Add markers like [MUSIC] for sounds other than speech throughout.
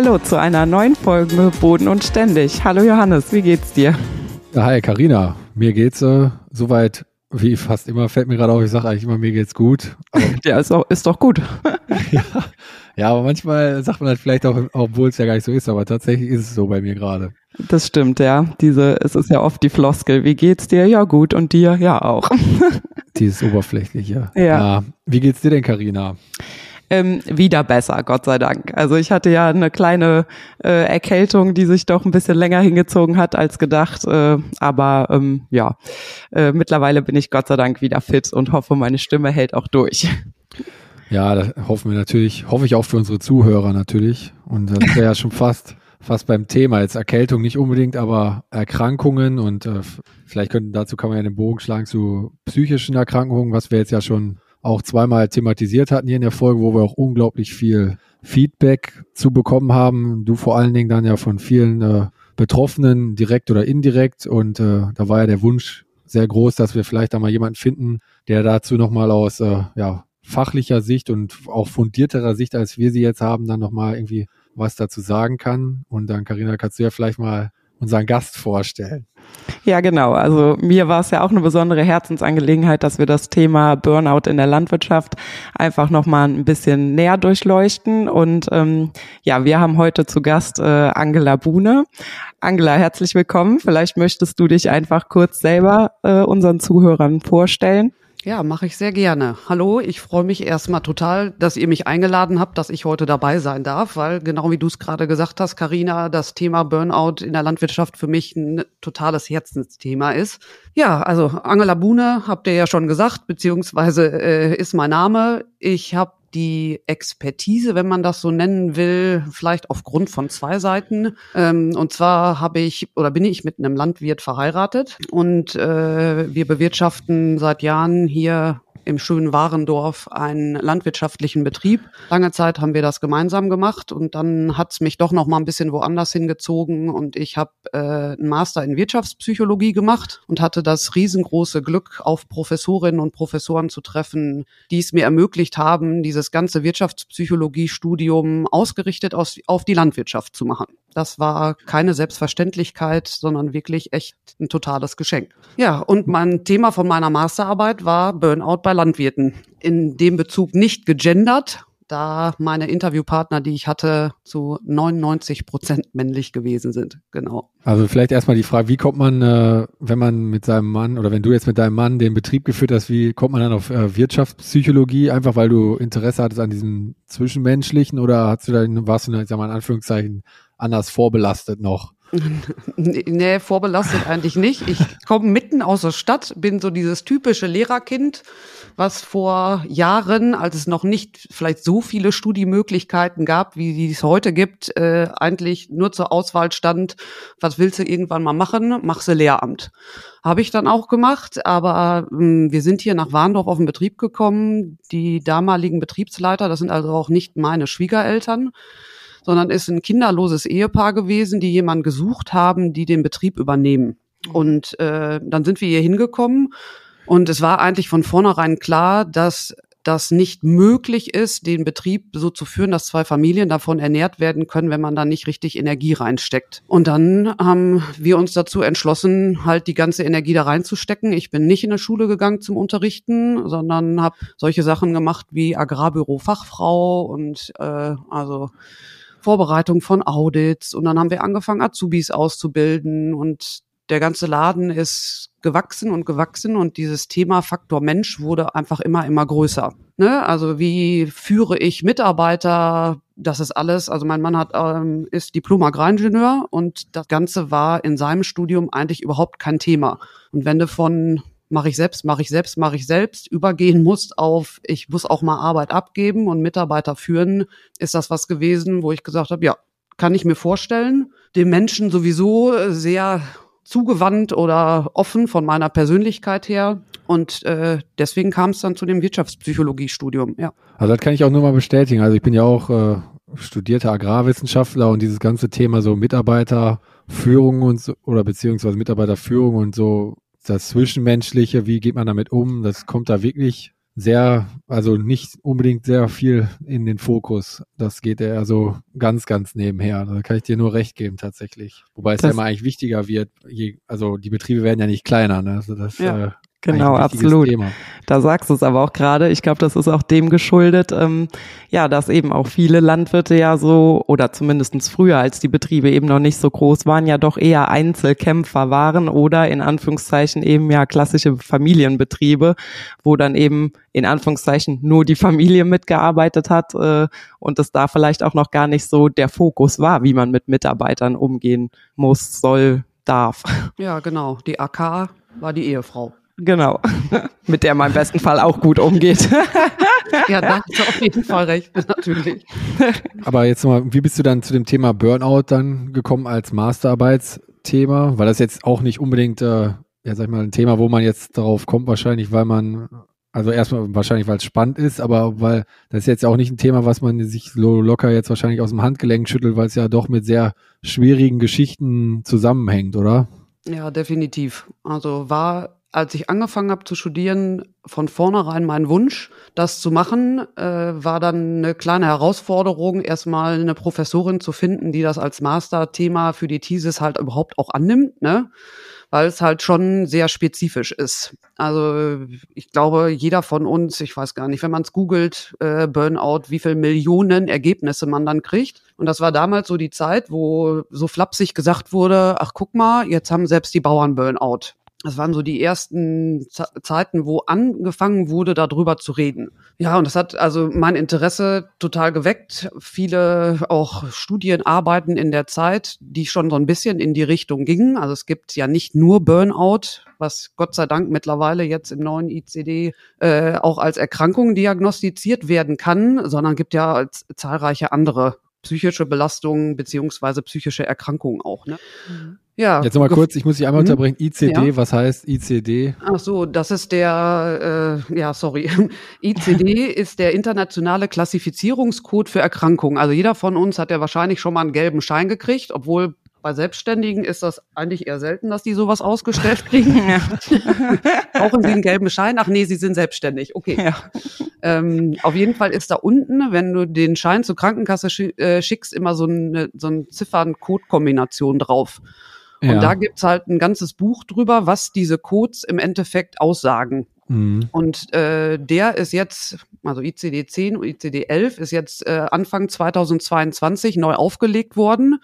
Hallo zu einer neuen Folge Boden und Ständig. Hallo Johannes, wie geht's dir? Hi Karina, mir geht's äh, soweit wie fast immer fällt mir gerade auf, ich sage eigentlich immer, mir geht's gut. [LAUGHS] Ja, ist, auch, ist doch gut. [LAUGHS] ja, ja, aber manchmal sagt man halt vielleicht auch, obwohl es ja gar nicht so ist, aber tatsächlich ist es so bei mir gerade. Das stimmt, ja. Diese, es ist ja oft die Floskel, wie geht's dir? Ja, gut. Und dir? Ja, auch. [LAUGHS] Dieses oberflächliche. Ja. ja. Wie geht's dir denn, Karina? Ähm, wieder besser, Gott sei Dank. Also ich hatte ja eine kleine äh, Erkältung, die sich doch ein bisschen länger hingezogen hat als gedacht. Äh, aber ähm, ja, äh, mittlerweile bin ich Gott sei Dank wieder fit und hoffe, meine Stimme hält auch durch. Ja, das hoffen wir natürlich, hoffe ich auch für unsere Zuhörer natürlich. Und das wäre ja schon fast fast beim Thema. Jetzt Erkältung nicht unbedingt, aber Erkrankungen und äh, vielleicht könnten dazu kann man ja den Bogen schlagen zu psychischen Erkrankungen, was wir jetzt ja schon auch zweimal thematisiert hatten hier in der Folge, wo wir auch unglaublich viel Feedback zu bekommen haben. Du vor allen Dingen dann ja von vielen äh, Betroffenen, direkt oder indirekt. Und äh, da war ja der Wunsch sehr groß, dass wir vielleicht da mal jemanden finden, der dazu nochmal aus äh, ja, fachlicher Sicht und auch fundierterer Sicht, als wir sie jetzt haben, dann nochmal irgendwie was dazu sagen kann. Und dann, Karina, kannst du ja vielleicht mal unseren Gast vorstellen. Ja, genau. Also mir war es ja auch eine besondere Herzensangelegenheit, dass wir das Thema Burnout in der Landwirtschaft einfach nochmal ein bisschen näher durchleuchten. Und ähm, ja, wir haben heute zu Gast äh, Angela Buhne. Angela, herzlich willkommen. Vielleicht möchtest du dich einfach kurz selber äh, unseren Zuhörern vorstellen. Ja, mache ich sehr gerne. Hallo, ich freue mich erstmal total, dass ihr mich eingeladen habt, dass ich heute dabei sein darf, weil genau wie du es gerade gesagt hast, Karina, das Thema Burnout in der Landwirtschaft für mich ein totales Herzensthema ist. Ja, also Angela Buhne habt ihr ja schon gesagt, beziehungsweise äh, ist mein Name. Ich habe die Expertise, wenn man das so nennen will, vielleicht aufgrund von zwei Seiten. Ähm, und zwar habe ich oder bin ich mit einem Landwirt verheiratet und äh, wir bewirtschaften seit Jahren hier im schönen Warendorf einen landwirtschaftlichen Betrieb. Lange Zeit haben wir das gemeinsam gemacht und dann hat's mich doch noch mal ein bisschen woanders hingezogen und ich habe äh, einen Master in Wirtschaftspsychologie gemacht und hatte das riesengroße Glück, auf Professorinnen und Professoren zu treffen, die es mir ermöglicht haben, dieses ganze Wirtschaftspsychologie-Studium ausgerichtet aus, auf die Landwirtschaft zu machen. Das war keine Selbstverständlichkeit, sondern wirklich echt ein totales Geschenk. Ja, und mein Thema von meiner Masterarbeit war Burnout bei Landwirten. In dem Bezug nicht gegendert, da meine Interviewpartner, die ich hatte, zu 99 Prozent männlich gewesen sind. Genau. Also vielleicht erstmal die Frage, wie kommt man, äh, wenn man mit seinem Mann oder wenn du jetzt mit deinem Mann den Betrieb geführt hast, wie kommt man dann auf äh, Wirtschaftspsychologie? Einfach weil du Interesse hattest an diesem Zwischenmenschlichen oder hast du da, warst du da, sag mal in Anführungszeichen, anders vorbelastet noch? [LAUGHS] nee, vorbelastet eigentlich nicht. Ich komme mitten aus der Stadt, bin so dieses typische Lehrerkind, was vor Jahren, als es noch nicht vielleicht so viele Studiemöglichkeiten gab, wie es heute gibt, äh, eigentlich nur zur Auswahl stand, was willst du irgendwann mal machen? Machst du Lehramt. Habe ich dann auch gemacht, aber äh, wir sind hier nach Warndorf auf den Betrieb gekommen. Die damaligen Betriebsleiter, das sind also auch nicht meine Schwiegereltern, sondern ist ein kinderloses Ehepaar gewesen, die jemanden gesucht haben, die den Betrieb übernehmen. Mhm. Und äh, dann sind wir hier hingekommen und es war eigentlich von vornherein klar, dass das nicht möglich ist, den Betrieb so zu führen, dass zwei Familien davon ernährt werden können, wenn man da nicht richtig Energie reinsteckt. Und dann haben wir uns dazu entschlossen, halt die ganze Energie da reinzustecken. Ich bin nicht in eine Schule gegangen zum Unterrichten, sondern habe solche Sachen gemacht wie Agrarbüro Fachfrau und äh, also Vorbereitung von Audits und dann haben wir angefangen, Azubis auszubilden und der ganze Laden ist gewachsen und gewachsen und dieses Thema Faktor Mensch wurde einfach immer, immer größer. Ne? Also wie führe ich Mitarbeiter? Das ist alles. Also mein Mann hat ähm, ist Diplom-Agraringenieur und das Ganze war in seinem Studium eigentlich überhaupt kein Thema. Und wenn du von mache ich selbst, mache ich selbst, mache ich selbst, übergehen musst auf, ich muss auch mal Arbeit abgeben und Mitarbeiter führen, ist das was gewesen, wo ich gesagt habe, ja, kann ich mir vorstellen. Dem Menschen sowieso sehr zugewandt oder offen von meiner Persönlichkeit her. Und äh, deswegen kam es dann zu dem Wirtschaftspsychologiestudium, ja. Also das kann ich auch nur mal bestätigen. Also ich bin ja auch äh, studierter Agrarwissenschaftler und dieses ganze Thema so Mitarbeiterführung und so, oder beziehungsweise Mitarbeiterführung und so das Zwischenmenschliche, wie geht man damit um, das kommt da wirklich sehr, also nicht unbedingt sehr viel in den Fokus. Das geht eher so ganz, ganz nebenher. Da kann ich dir nur recht geben tatsächlich. Wobei es ja immer eigentlich wichtiger wird. Je, also die Betriebe werden ja nicht kleiner. Ne? Also das ja. äh, Genau, absolut. Thema. Da sagst du es aber auch gerade. Ich glaube, das ist auch dem geschuldet, ähm, ja, dass eben auch viele Landwirte ja so, oder zumindestens früher, als die Betriebe eben noch nicht so groß waren, ja doch eher Einzelkämpfer waren oder in Anführungszeichen eben ja klassische Familienbetriebe, wo dann eben in Anführungszeichen nur die [LAUGHS] Familie mitgearbeitet hat äh, und es da vielleicht auch noch gar nicht so der Fokus war, wie man mit Mitarbeitern umgehen muss, soll, darf. Ja, genau. Die AK war die Ehefrau. Genau. Mit der man im besten Fall auch gut umgeht. [LAUGHS] ja, da hast du auf jeden Fall recht, natürlich. Aber jetzt mal, wie bist du dann zu dem Thema Burnout dann gekommen als Masterarbeitsthema? Weil das jetzt auch nicht unbedingt, äh, ja, sag ich mal, ein Thema, wo man jetzt darauf kommt, wahrscheinlich, weil man, also erstmal wahrscheinlich, weil es spannend ist, aber weil das ist jetzt auch nicht ein Thema, was man sich so locker jetzt wahrscheinlich aus dem Handgelenk schüttelt, weil es ja doch mit sehr schwierigen Geschichten zusammenhängt, oder? Ja, definitiv. Also war als ich angefangen habe zu studieren, von vornherein mein Wunsch, das zu machen, äh, war dann eine kleine Herausforderung, erstmal eine Professorin zu finden, die das als Masterthema für die Thesis halt überhaupt auch annimmt, ne? weil es halt schon sehr spezifisch ist. Also ich glaube, jeder von uns, ich weiß gar nicht, wenn man es googelt, äh, Burnout, wie viel Millionen Ergebnisse man dann kriegt. Und das war damals so die Zeit, wo so flapsig gesagt wurde, ach guck mal, jetzt haben selbst die Bauern Burnout. Das waren so die ersten Zeiten, wo angefangen wurde, darüber zu reden. Ja, und das hat also mein Interesse total geweckt. Viele auch Studienarbeiten in der Zeit, die schon so ein bisschen in die Richtung gingen. Also es gibt ja nicht nur Burnout, was Gott sei Dank mittlerweile jetzt im neuen ICD äh, auch als Erkrankung diagnostiziert werden kann, sondern gibt ja zahlreiche andere psychische Belastungen beziehungsweise psychische Erkrankungen auch. Ne? Mhm. Ja. Jetzt nochmal kurz, ich muss dich einmal hm? unterbrechen. ICD, ja. was heißt ICD? Ach so, das ist der, äh, ja, sorry. [LAUGHS] ICD [LAUGHS] ist der internationale Klassifizierungscode für Erkrankungen. Also jeder von uns hat ja wahrscheinlich schon mal einen gelben Schein gekriegt, obwohl bei Selbstständigen ist das eigentlich eher selten, dass die sowas ausgestellt kriegen. [LAUGHS] Ja. Brauchen sie einen gelben Schein? Ach nee, sie sind selbstständig. Okay. Ja. Ähm, auf jeden Fall ist da unten, wenn du den Schein zur Krankenkasse äh, schickst, immer so eine, so eine Ziffern-Code-Kombination drauf. Und ja. da gibt's halt ein ganzes Buch drüber, was diese Codes im Endeffekt aussagen. Mhm. Und äh, der ist jetzt, also ICD 10 und ICD 11 ist jetzt äh, Anfang 2022 neu aufgelegt worden.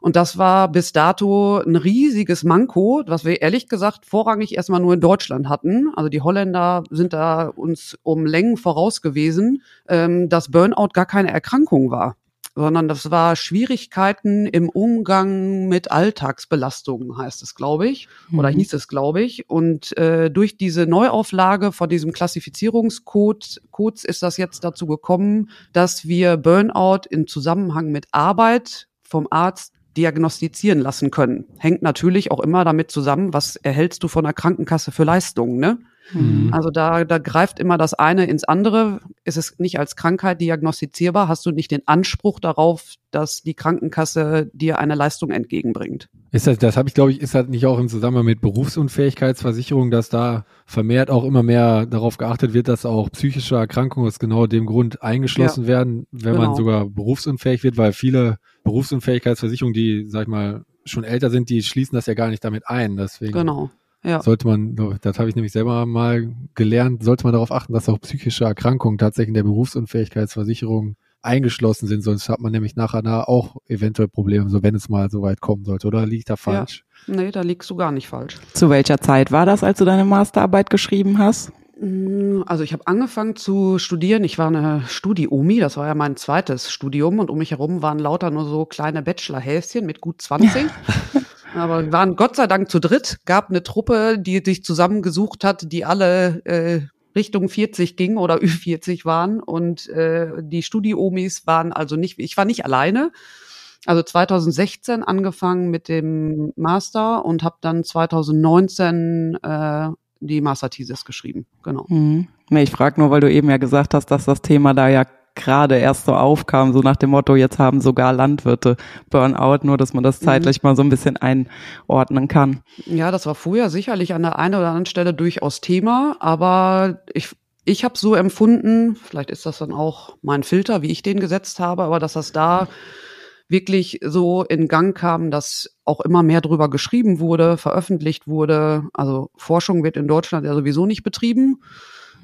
Und das war bis dato ein riesiges Manko, was wir ehrlich gesagt vorrangig erstmal nur in Deutschland hatten. Also die Holländer sind da uns um Längen voraus gewesen, ähm, dass Burnout gar keine Erkrankung war sondern das war Schwierigkeiten im Umgang mit Alltagsbelastungen, heißt es, glaube ich, oder mhm. hieß es, glaube ich. Und äh, durch diese Neuauflage von diesem Klassifizierungscode Codes ist das jetzt dazu gekommen, dass wir Burnout im Zusammenhang mit Arbeit vom Arzt diagnostizieren lassen können. Hängt natürlich auch immer damit zusammen, was erhältst du von der Krankenkasse für Leistungen, ne? Mhm. Also da, da greift immer das eine ins andere. Ist es nicht als Krankheit diagnostizierbar, hast du nicht den Anspruch darauf, dass die Krankenkasse dir eine Leistung entgegenbringt. Ist das, das habe ich, glaube ich, ist das nicht auch im Zusammenhang mit Berufsunfähigkeitsversicherung, dass da vermehrt auch immer mehr darauf geachtet wird, dass auch psychische Erkrankungen aus genau dem Grund eingeschlossen ja, werden, wenn genau. man sogar berufsunfähig wird, weil viele Berufsunfähigkeitsversicherungen, die, sag ich mal, schon älter sind, die schließen das ja gar nicht damit ein. Deswegen. Genau. Ja. Sollte man, das habe ich nämlich selber mal gelernt, sollte man darauf achten, dass auch psychische Erkrankungen tatsächlich in der Berufsunfähigkeitsversicherung eingeschlossen sind, sonst hat man nämlich nachher da auch eventuell Probleme, so wenn es mal so weit kommen sollte, oder liegt da falsch? Ja. Nee, da liegst du gar nicht falsch. Zu welcher Zeit war das, als du deine Masterarbeit geschrieben hast? Mm, also ich habe angefangen zu studieren. Ich war eine Studi-Omi, das war ja mein zweites Studium und um mich herum waren lauter nur so kleine Bachelor-Häschen mit gut 20. [LAUGHS] Aber waren Gott sei Dank zu dritt, gab eine Truppe, die sich zusammengesucht hat, die alle äh, Richtung 40 ging oder [LAUGHS] Ü40 waren und äh, die Studi-Omis waren also nicht, ich war nicht alleine. Also 2016 angefangen mit dem Master und habe dann 2019 äh, die Master-Thesis geschrieben. Genau. Mhm. Nee, ich frage nur, weil du eben ja gesagt hast, dass das Thema da ja gerade erst so aufkam, so nach dem Motto, jetzt haben sogar Landwirte Burnout, nur dass man das mhm. zeitlich mhm. mal so ein bisschen einordnen kann. Ja, das war früher sicherlich an der einen oder anderen Stelle durchaus Thema, aber ich ich habe so empfunden, vielleicht ist das dann auch mein Filter, wie ich den gesetzt habe, aber dass das da wirklich so in Gang kam, dass auch immer mehr drüber geschrieben wurde, veröffentlicht wurde. Also Forschung wird in Deutschland ja sowieso nicht betrieben.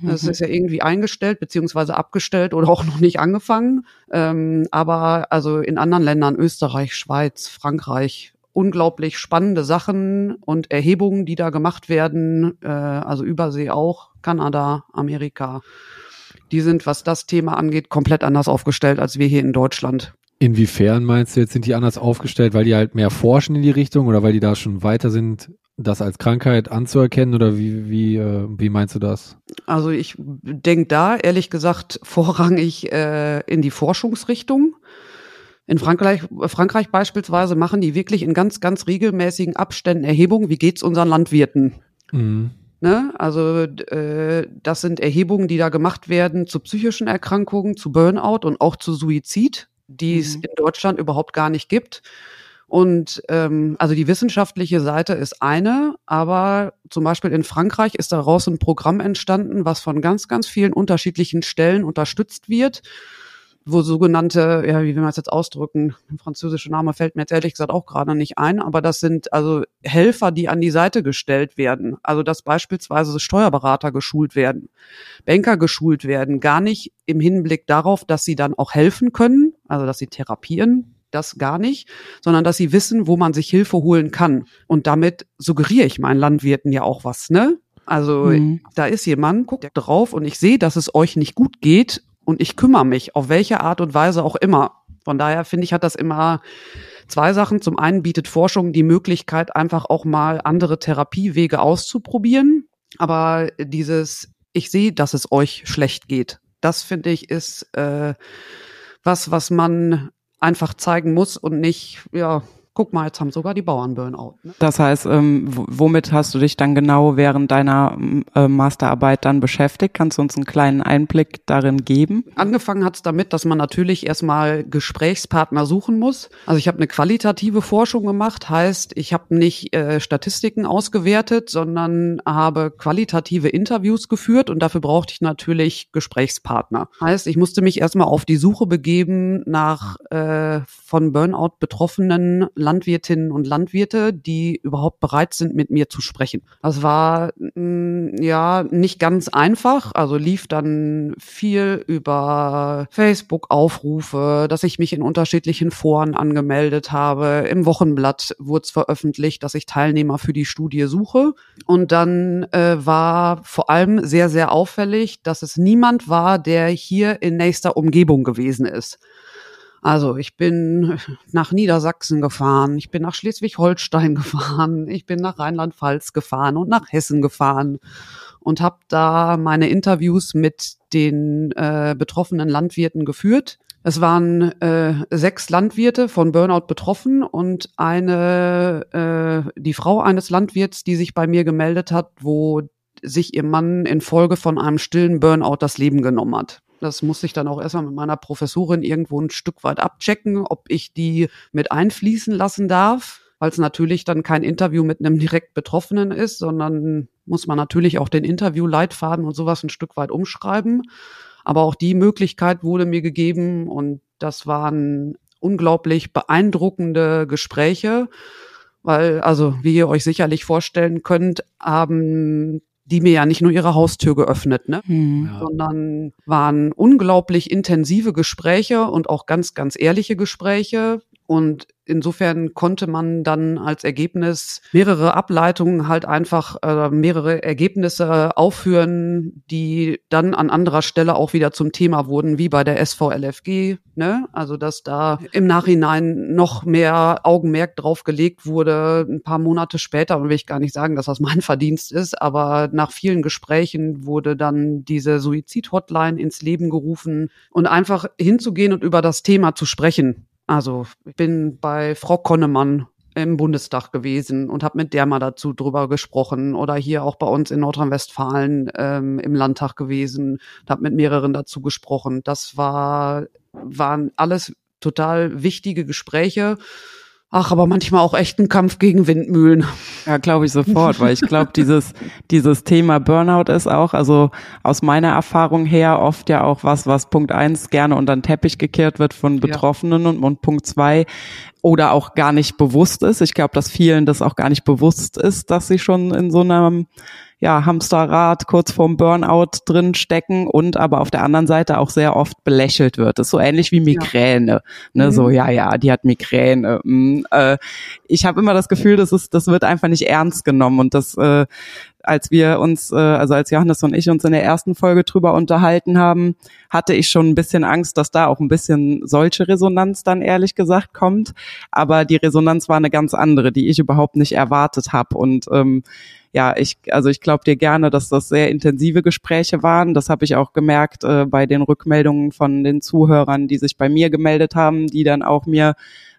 Das mhm. ist ja irgendwie eingestellt beziehungsweise abgestellt oder auch noch nicht angefangen. Ähm, aber also in anderen Ländern, Österreich, Schweiz, Frankreich, unglaublich spannende Sachen und Erhebungen, die da gemacht werden. Äh, also Übersee auch, Kanada, Amerika. Die sind, was das Thema angeht, komplett anders aufgestellt als wir hier in Deutschland. Inwiefern meinst du jetzt, sind die anders aufgestellt, weil die halt mehr forschen in die Richtung oder weil die da schon weiter sind, das als Krankheit anzuerkennen oder wie, wie, äh, wie meinst du das? Also ich denke da ehrlich gesagt [LAUGHS] vorrangig äh, in die Forschungsrichtung. In Frankreich, Frankreich beispielsweise machen die wirklich in ganz, ganz regelmäßigen Abständen Erhebungen, wie geht's unseren Landwirten? Mhm. Ne? Also äh, das sind Erhebungen, die da gemacht werden zu psychischen Erkrankungen, zu Burnout und auch zu Suizid die es mhm. in Deutschland überhaupt gar nicht gibt. Und ähm, also die wissenschaftliche Seite ist eine, aber zum Beispiel in Frankreich ist daraus ein Programm entstanden, was von ganz, ganz vielen unterschiedlichen Stellen unterstützt wird wo sogenannte, ja, wie will man es jetzt ausdrücken, ein französischer Name fällt mir jetzt ehrlich gesagt auch gerade nicht ein, aber das sind also Helfer, die an die Seite gestellt werden. Also dass beispielsweise Steuerberater geschult werden, Banker geschult werden, gar nicht im Hinblick darauf, dass sie dann auch helfen können, also dass sie therapieren, das gar nicht, sondern dass sie wissen, wo man sich Hilfe holen kann. Und damit suggeriere ich meinen Landwirten ja auch was, ne? Also mhm. da ist jemand, guckt drauf und ich sehe, dass es euch nicht gut geht und ich kümmere mich, auf welche Art und Weise auch immer. Von daher finde ich, hat das immer zwei Sachen. Zum einen bietet Forschung die Möglichkeit, einfach auch mal andere Therapiewege auszuprobieren. Aber dieses, ich sehe, dass es euch schlecht geht, das finde ich ist äh, was, was man einfach zeigen muss und nicht, ja, guck mal, jetzt haben sogar die Bauern Burnout. Ne? Das heißt, ähm, womit hast du dich dann genau während deiner äh, Masterarbeit dann beschäftigt? Kannst du uns einen kleinen Einblick darin geben? Angefangen hat es damit, dass man natürlich erstmal Gesprächspartner suchen muss. Also ich habe eine qualitative Forschung gemacht, heißt, ich habe nicht äh, Statistiken ausgewertet, sondern habe qualitative Interviews geführt und dafür brauchte ich natürlich Gesprächspartner. Heißt, ich musste mich erstmal auf die Suche begeben nach äh, von Burnout betroffenen Landwirtinnen und Landwirte, die überhaupt bereit sind, mit mir zu sprechen. Das war mh, mm, ja nicht ganz einfach. Also lief dann viel über Facebook-Aufrufe, dass ich mich in unterschiedlichen Foren angemeldet habe. Im Wochenblatt wurde es veröffentlicht, dass ich Teilnehmer für die Studie suche. Und dann äh, war vor allem sehr, sehr auffällig, dass es niemand war, der hier in nächster Umgebung gewesen ist. Also ich bin nach Niedersachsen gefahren, ich bin nach Schleswig-Holstein [LAUGHS] gefahren, ich bin nach Rheinland-Pfalz gefahren und nach Hessen gefahren und habe da meine Interviews mit den äh, betroffenen Landwirten geführt. Es waren äh, sechs Landwirte von Burnout betroffen und eine, äh, die Frau eines Landwirts, die sich bei mir gemeldet hat, wo sich ihr Mann infolge von einem stillen Burnout das Leben genommen hat. Das musste ich dann auch erstmal mit meiner Professorin irgendwo ein Stück weit abchecken, ob ich die mit einfließen lassen darf, weil es natürlich dann kein Interview mit einem direkt Betroffenen ist, sondern muss man natürlich auch den Interviewleitfaden und sowas ein Stück weit umschreiben. Aber auch die Möglichkeit wurde mir gegeben und das waren unglaublich beeindruckende Gespräche, weil, also wie ihr euch sicherlich vorstellen könnt, haben die mir ja nicht nur ihre Haustür geöffnet, ne? Mhm. sondern waren unglaublich intensive Gespräche und auch ganz, ganz ehrliche Gespräche. Und insofern konnte man dann als Ergebnis mehrere Ableitungen halt einfach äh, mehrere Ergebnisse aufführen, die dann an anderer Stelle auch wieder zum Thema wurden, wie bei der SVLFG. Ne? Also dass da im Nachhinein noch mehr Augenmerk drauf gelegt wurde, ein paar Monate später, und will ich gar nicht sagen, dass das mein [LAUGHS] Verdienst ist, aber nach vielen Gesprächen wurde dann diese Suizid-Hotline ins Leben gerufen und einfach hinzugehen und über das Thema zu sprechen. Also ich bin bei Frau Konnemann im Bundestag gewesen und habe mit der mal dazu drüber gesprochen oder hier auch bei uns in Nordrhein-Westfalen ähm, im Landtag gewesen und habe mit mehreren dazu gesprochen. Das war waren alles total wichtige Gespräche Ach, aber manchmal auch echt ein Kampf gegen Windmühlen. Ja, glaube ich sofort, weil ich glaube, dieses, [LAUGHS] dieses Thema Burnout ist auch, also aus meiner Erfahrung her oft ja auch was, was Punkt eins gerne unter den Teppich gekehrt wird von Betroffenen ja. und, und Punkt zwei oder auch gar nicht bewusst ist. Ich glaube, dass vielen das auch gar nicht bewusst ist, dass sie schon in so einem ja, Hamsterrad kurz vorm Burnout drin stecken und aber auf der anderen Seite auch sehr oft belächelt wird. Das ist so ähnlich wie Migräne. Ja. Ne, mhm. So, ja, ja, die hat Migräne. Mhm, äh, ich habe immer das Gefühl, das ist, das wird einfach nicht ernst genommen und das äh, als wir uns, äh, also als Johannes und ich uns in der ersten Folge drüber unterhalten haben, hatte ich schon ein bisschen Angst, dass da auch ein bisschen solche Resonanz dann ehrlich gesagt kommt. Aber die Resonanz war eine ganz andere, die ich überhaupt nicht erwartet habe. Und ähm, ja, ich, also ich glaube dir gerne, dass das sehr intensive Gespräche waren. Das habe ich auch gemerkt äh, bei den Rückmeldungen von den Zuhörern, die sich bei mir gemeldet haben, die dann auch mir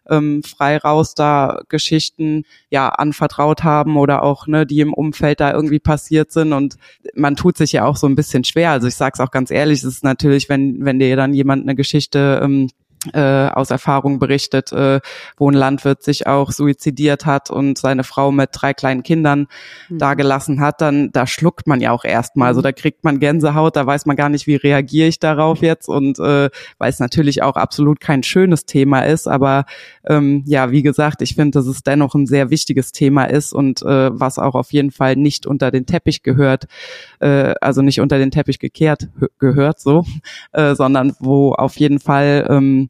ähm, frei raus da Geschichten ja anvertraut haben oder auch ne, die im Umfeld da irgendwie passiert sind und man tut sich ja auch so ein bisschen schwer. Also ich sage es auch ganz ehrlich, es ist natürlich, wenn wenn dir dann jemand eine Geschichte ähm, äh, aus Erfahrung berichtet, äh, wo ein Landwirt sich auch suizidiert hat und seine Frau mit drei kleinen Kindern mhm. da gelassen hat, dann da schluckt man ja auch erstmal. Also mhm. da kriegt man Gänsehaut, da weiß man gar nicht, wie reagiere ich darauf jetzt und äh, weil es natürlich auch absolut kein schönes Thema ist, aber ähm, ja, wie gesagt, ich finde, dass es dennoch ein sehr wichtiges Thema ist und äh, was auch auf jeden Fall nicht unter den Teppich gehört, äh, also nicht unter den Teppich gekehrt gehört so, [LAUGHS] äh, sondern wo auf jeden Fall ähm,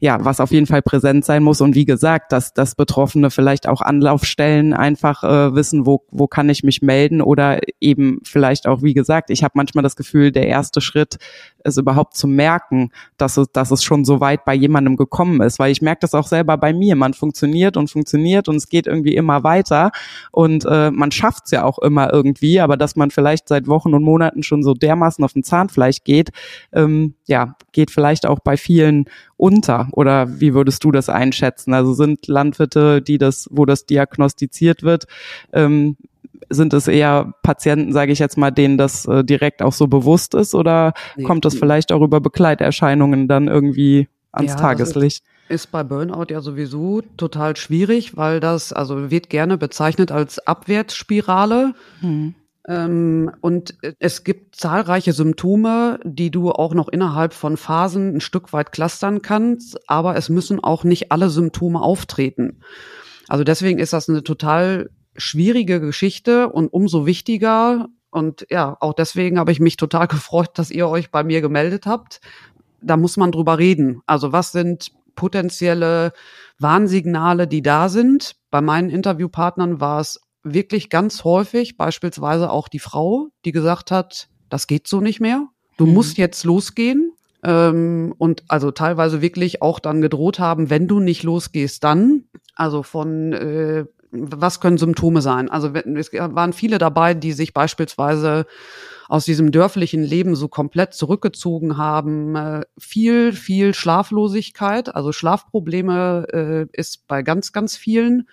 ja, was auf jeden Fall präsent sein muss. Und wie gesagt, dass, dass Betroffene vielleicht auch Anlaufstellen einfach äh, wissen, wo, wo kann ich mich melden oder eben vielleicht auch, wie gesagt, ich habe manchmal das Gefühl, der erste Schritt ist überhaupt zu merken, dass es, dass es schon so weit bei jemandem gekommen ist. Weil ich merke das auch selber bei mir. Man funktioniert und funktioniert und es geht irgendwie immer weiter und äh, man schafft es ja auch immer irgendwie, aber dass man vielleicht seit Wochen und Monaten schon so dermaßen auf den Zahnfleisch geht, ähm, ja, geht vielleicht auch bei vielen unter? Oder wie würdest du das einschätzen? Also sind Landwirte, die das, wo das diagnostiziert wird, ähm, sind es eher Patienten, sage ich jetzt mal, denen das äh, direkt auch so bewusst ist, oder nee. kommt das vielleicht auch über Begleiterscheinungen dann irgendwie ans ja, Tageslicht? Ist bei Burnout ja sowieso total schwierig, weil das also wird gerne bezeichnet als Abwärtsspirale. Hm. Ähm, und es gibt zahlreiche Symptome, die du auch noch innerhalb von Phasen ein Stück weit clustern kannst, aber es müssen auch nicht alle Symptome auftreten. Also deswegen ist das eine total schwierige Geschichte und umso wichtiger. Und ja, auch deswegen habe ich mich total [LAUGHS] gefreut, dass ihr euch bei mir gemeldet habt. Da muss man drüber reden. Also was sind potenzielle Warnsignale, die da sind? Bei meinen Interviewpartnern war es wirklich ganz häufig, beispielsweise auch die Frau, die gesagt hat, das geht so nicht mehr. Du mhm. musst jetzt losgehen. Ähm, und also teilweise wirklich auch dann gedroht haben, wenn du nicht losgehst, dann. Also von äh, was können Symptome sein? Also es waren viele dabei, die sich beispielsweise aus diesem dörflichen Leben so komplett zurückgezogen haben. Äh, viel, viel Schlaflosigkeit, also Schlafprobleme äh, ist bei ganz, ganz vielen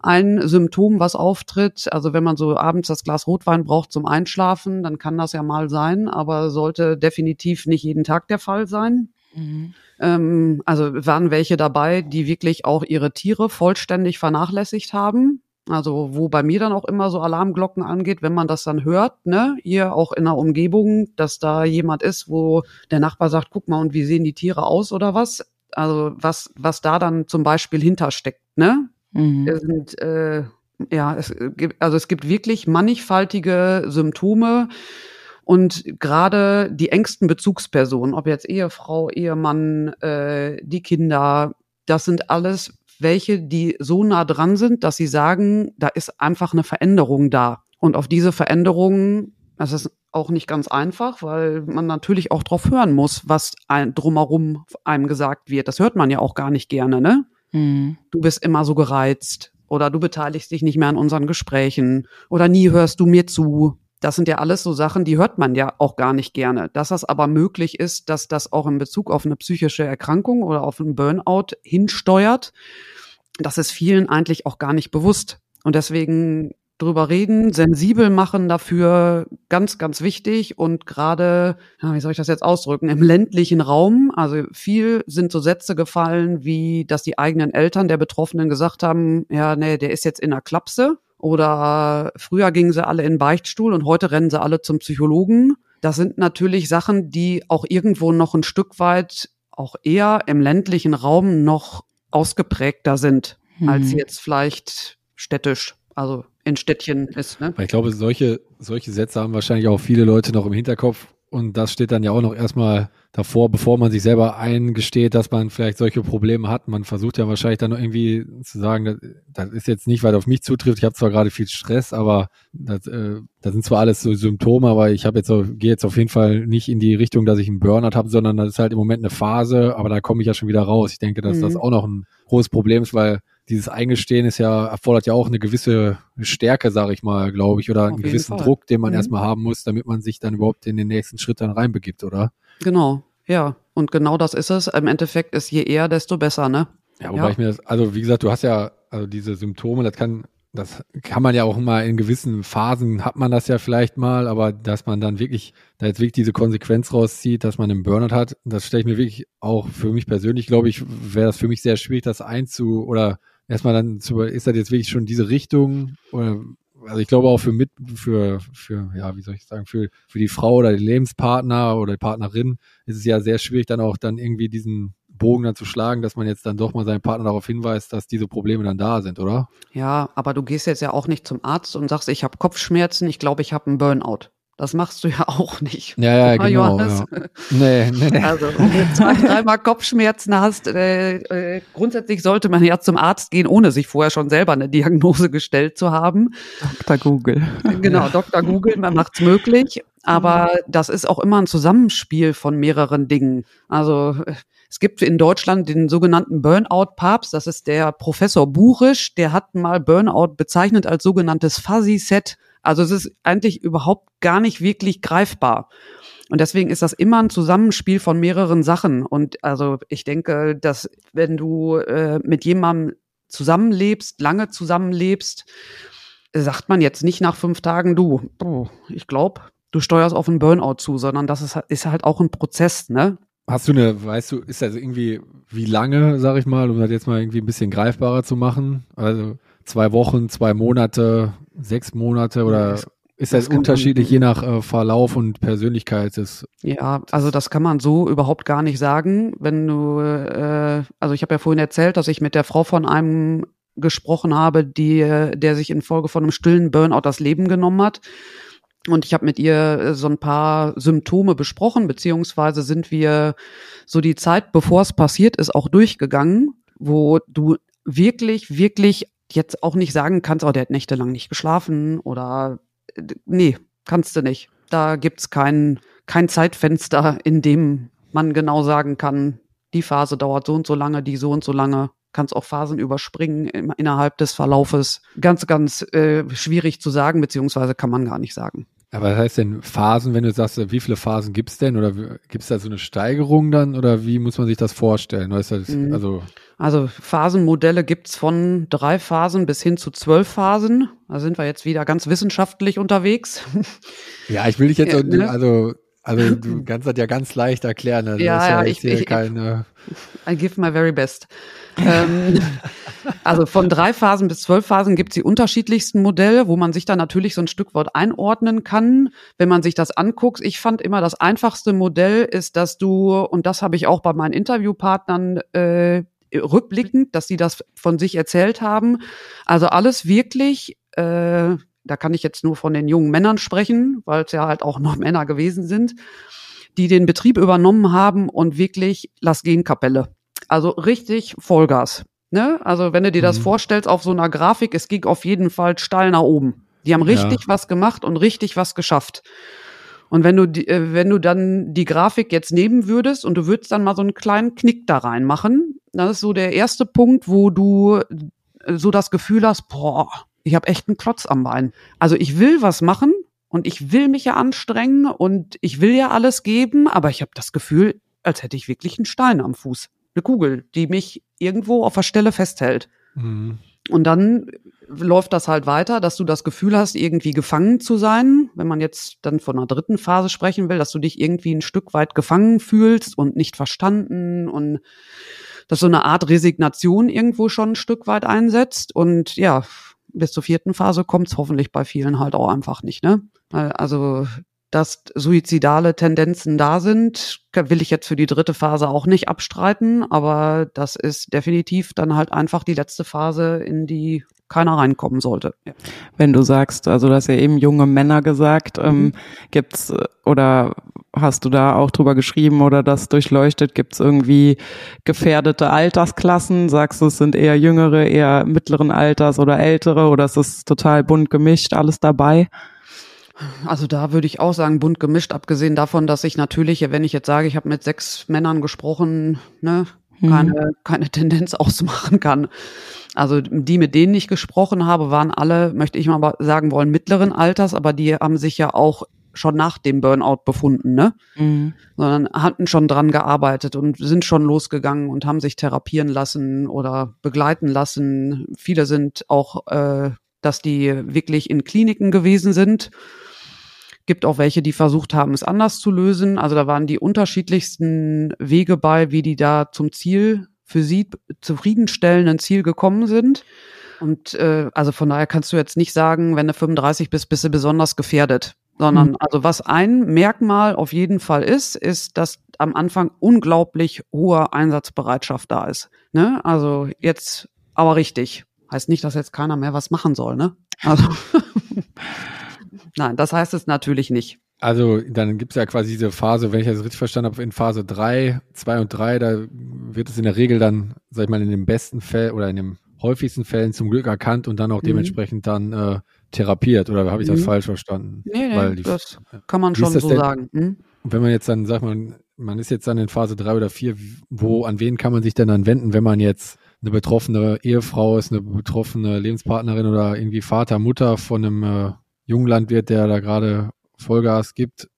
ein Symptom, was auftritt. Also wenn man so abends das Glas Rotwein braucht zum Einschlafen, dann kann das ja mal sein, aber sollte definitiv nicht jeden Tag der Fall sein. Mhm. Ähm, also waren welche dabei, die wirklich auch ihre Tiere vollständig vernachlässigt haben. Also wo bei mir dann auch immer so Alarmglocken angeht, wenn man das dann hört, ne, ihr auch in der Umgebung, dass da jemand ist, wo der Nachbar sagt, guck mal, und wie sehen die Tiere aus oder was? Also was, was da dann zum Beispiel hintersteckt, ne? Mhm. Es sind, äh, ja, es gibt, also es gibt wirklich mannigfaltige Symptome. Und gerade die engsten Bezugspersonen, ob jetzt Ehefrau, Ehemann, äh, die Kinder, das sind alles welche, die so nah dran sind, dass sie sagen, da ist einfach eine Veränderung da. Und auf diese Veränderung, das ist auch nicht ganz einfach, weil man natürlich auch drauf hören muss, was ein, drumherum einem gesagt wird. Das hört man ja auch gar nicht gerne, ne? Mhm. Du bist immer so gereizt oder du beteiligst dich nicht mehr an unseren Gesprächen oder nie hörst du mir zu. Das sind ja alles so Sachen, die hört man ja auch gar nicht gerne. Dass das aber möglich ist, dass das auch in Bezug auf eine psychische Erkrankung oder auf einen Burnout hinsteuert, das ist vielen eigentlich auch gar nicht bewusst. Und deswegen drüber reden, sensibel machen dafür ganz, ganz wichtig und gerade, ja, wie soll ich das jetzt ausdrücken, im ländlichen Raum, also viel sind so Sätze gefallen, wie dass die eigenen Eltern der Betroffenen gesagt haben, ja, nee, der ist jetzt in der Klapse oder früher gingen sie alle in den Beichtstuhl und heute rennen sie alle zum Psychologen. Das sind natürlich Sachen, die auch irgendwo noch ein Stück weit auch eher im ländlichen Raum noch ausgeprägter sind, hm. als jetzt vielleicht städtisch, also in Städtchen ist. Ne? Weil ich glaube, solche, solche Sätze haben wahrscheinlich auch viele Leute noch im Hinterkopf und das steht dann ja auch noch erstmal davor, bevor man sich selber eingesteht, dass man vielleicht solche Probleme hat. Man versucht ja wahrscheinlich dann irgendwie zu sagen, das, das ist jetzt nicht, weil auf mich zutrifft. Ich habe zwar gerade viel Stress, aber das, äh, das sind zwar alles so Symptome, aber ich habe jetzt gehe jetzt auf jeden Fall nicht in die Richtung, dass ich einen Burnout habe, sondern das ist halt im Moment eine Phase, aber da komme ich ja schon wieder raus. Ich denke, dass mhm. das auch noch ein großes Problem ist, weil dieses Eingestehen ist ja, erfordert ja auch eine gewisse Stärke, sage ich mal, glaube ich, oder Auf einen gewissen Fall. Druck, den man mhm. erstmal haben muss, damit man sich dann überhaupt in den nächsten Schritt dann reinbegibt, oder? Genau, ja. Und genau das ist es. Im Endeffekt ist je eher, desto besser, ne? Ja, wobei ja. ich mir das, also wie gesagt, du hast ja, also diese Symptome, das kann das kann man ja auch mal in gewissen Phasen hat man das ja vielleicht mal, aber dass man dann wirklich, da jetzt wirklich diese Konsequenz rauszieht, dass man einen Burnout hat, das stelle ich mir wirklich auch für mich persönlich, glaube ich, wäre das für mich sehr schwierig, das einzu oder erstmal dann zu, ist das jetzt wirklich schon diese Richtung oder also ich glaube auch für mit für für ja wie soll ich sagen für für die Frau oder den Lebenspartner oder die Partnerin ist es ja sehr schwierig dann auch dann irgendwie diesen Bogen dann zu schlagen, dass man jetzt dann doch mal seinen Partner darauf hinweist, dass diese Probleme dann da sind, oder? Ja, aber du gehst jetzt ja auch nicht zum Arzt und sagst, ich habe Kopfschmerzen, ich glaube, ich habe einen Burnout. Das machst du ja [LAUGHS] auch nicht. Ja, ja, genau. Johannes. Ja. Nee, nee, nee. [LAUGHS] Also, wenn du zwei, dreimal Kopfschmerzen hast, äh, äh, grundsätzlich sollte man ja zum Arzt gehen, ohne sich vorher schon selber eine Diagnose gestellt zu haben. Dr. Google. Genau, ja. Dr. Google, man macht's möglich. Aber das ist auch immer ein Zusammenspiel von mehreren Dingen. Also, es gibt in Deutschland den sogenannten Burnout-Papst, das ist der Professor Burisch, der hat mal Burnout bezeichnet als sogenanntes Fuzzy-Set. Also es ist eigentlich überhaupt gar nicht wirklich greifbar. Und deswegen ist das immer ein Zusammenspiel von mehreren Sachen. Und also ich denke, dass wenn du äh, mit jemandem zusammenlebst, lange zusammenlebst, sagt man jetzt nicht nach fünf Tagen, du, oh, ich glaube, du steuerst auf einen Burnout zu, sondern das ist, ist halt auch ein Prozess, ne? Hast du eine, weißt du, ist das irgendwie, wie lange, sag ich mal, um das jetzt mal irgendwie ein bisschen greifbarer zu machen? Also zwei Wochen, zwei Monate, sechs Monate oder das, ist das, das unterschiedlich man, je nach äh, Verlauf und Persönlichkeit des? Ja, also das kann man so überhaupt gar nicht sagen. Wenn du, äh, also ich habe ja vorhin erzählt, dass ich mit der Frau von einem gesprochen habe, die, der sich infolge von einem stillen Burnout das Leben genommen hat. Und ich habe mit ihr äh, so ein paar Symptome besprochen, beziehungsweise sind wir so die Zeit, bevor es passiert ist, auch durchgegangen, wo du wirklich, wirklich jetzt auch nicht sagen kannst, oh, der hat nächtelang nicht geschlafen oder nee, kannst du nicht. Da gibt's kein, kein Zeitfenster, in dem man genau sagen kann, die Phase dauert so und so lange, die so und so lange kannst auch Phasen überspringen innerhalb des Verlaufes. Ganz, ganz äh, schwierig zu sagen, beziehungsweise kann man gar nicht sagen. Aber was heißt denn Phasen, wenn du sagst, wie viele Phasen gibt's denn? Oder gibt's da so eine Steigerung dann? Oder wie muss man sich das vorstellen? Das, mhm. also, also Phasenmodelle gibt's von drei Phasen bis hin zu zwölf Phasen. Da sind wir jetzt wieder ganz wissenschaftlich unterwegs. [LAUGHS] Ja, ich will dich jetzt, ja, ne? also also [LAUGHS] du kannst das ja ganz leicht erklären. Das ja, ja, ich, ich, keine I give my very best. Ähm, also von drei Phasen bis zwölf Phasen gibt es die unterschiedlichsten Modelle, wo man sich dann natürlich so ein Stück weit einordnen kann, wenn man sich das anguckt. Ich fand immer das einfachste Modell ist, dass du, und das habe ich auch bei meinen Interviewpartnern äh, rückblickend, dass sie das von sich erzählt haben. Also alles wirklich äh, da kann ich jetzt nur von den jungen Männern sprechen, weil es ja halt auch noch Männer gewesen sind, die den Betrieb übernommen haben und wirklich Lass gehen Kapelle. Also richtig Vollgas. Ne? Also wenn du dir das Mhm. vorstellst auf so einer Grafik, es ging auf jeden Fall steil nach oben. Die haben Ja. richtig was gemacht und richtig was geschafft. Und wenn du, die, äh, wenn du dann die Grafik jetzt nehmen würdest und du würdest dann mal so einen kleinen Knick da reinmachen, das ist so der erste Punkt, wo du äh, so das Gefühl hast, boah, ich habe echt einen Klotz am Bein. Also ich will was machen und ich will mich ja anstrengen und ich will ja alles geben, aber ich habe das Gefühl, als hätte ich wirklich einen Stein am Fuß. Eine Kugel, die mich irgendwo auf der Stelle festhält. Mhm. Und dann läuft das halt weiter, dass du das Gefühl hast, irgendwie gefangen zu sein. Wenn man jetzt dann von einer dritten Phase sprechen will, dass du dich irgendwie ein Stück weit gefangen fühlst und nicht verstanden und dass so eine Art Resignation irgendwo schon ein Stück weit einsetzt. Und ja, bis zur vierten Phase kommt es hoffentlich bei vielen halt auch einfach nicht, ne? Weil, Also, dass suizidale Tendenzen da sind, will ich jetzt für die dritte Phase auch nicht abstreiten, aber das ist definitiv dann halt einfach die letzte Phase, in die keiner reinkommen sollte. Ja. Wenn du sagst, also du hast ja eben junge Männer gesagt, ähm, Mhm. gibt's äh, oder hast du da auch drüber geschrieben oder das durchleuchtet, gibt's irgendwie gefährdete Altersklassen? Sagst du, es sind eher jüngere, eher mittleren Alters oder ältere oder ist es total bunt gemischt, alles dabei? Also da würde ich auch sagen, bunt gemischt, abgesehen davon, dass ich natürlich, wenn ich jetzt sage, ich habe mit sechs Männern gesprochen, ne, Mhm. keine, keine Tendenz [LAUGHS] ausmachen kann. Also die, mit denen ich gesprochen habe, waren alle, möchte ich mal sagen wollen, mittleren Alters, aber die haben sich ja auch schon nach dem Burnout befunden, ne? Mhm. sondern hatten schon dran gearbeitet und sind schon losgegangen und haben sich therapieren lassen oder begleiten lassen. Viele sind auch, äh, dass die wirklich in Kliniken gewesen sind. Gibt auch welche, die versucht haben, es anders zu lösen. Also da waren die unterschiedlichsten Wege bei, wie die da zum Ziel für sie zufriedenstellenden Ziel gekommen sind. Und äh, also von daher kannst du jetzt nicht sagen, wenn du 35 bist, bist du besonders gefährdet. Sondern Mhm. also was ein Merkmal auf jeden Fall ist, ist, dass am Anfang unglaublich hohe Einsatzbereitschaft da ist. Ne? Also jetzt aber richtig. Heißt nicht, dass jetzt keiner mehr was machen soll, ne? Also [LAUGHS] Nein, das heißt es natürlich nicht. Also dann gibt's ja quasi diese Phase, wenn ich das richtig verstanden habe, in Phase drei, zwei und drei, da wird es in der Regel dann, sag ich mal, in den besten Fällen oder in den häufigsten Fällen zum Glück erkannt und dann auch Mhm. dementsprechend dann äh, therapiert. Oder habe ich das Mhm. falsch verstanden? Nee, nee, die- das kann man schon so denn? sagen. Hm? Und wenn man jetzt dann, sagt man, man ist jetzt dann in Phase drei oder vier, wo, an wen kann man sich denn dann wenden, wenn man jetzt eine betroffene Ehefrau ist, eine betroffene Lebenspartnerin oder irgendwie Vater, Mutter von einem äh, jungen Landwirt, der da gerade Vollgas gibt,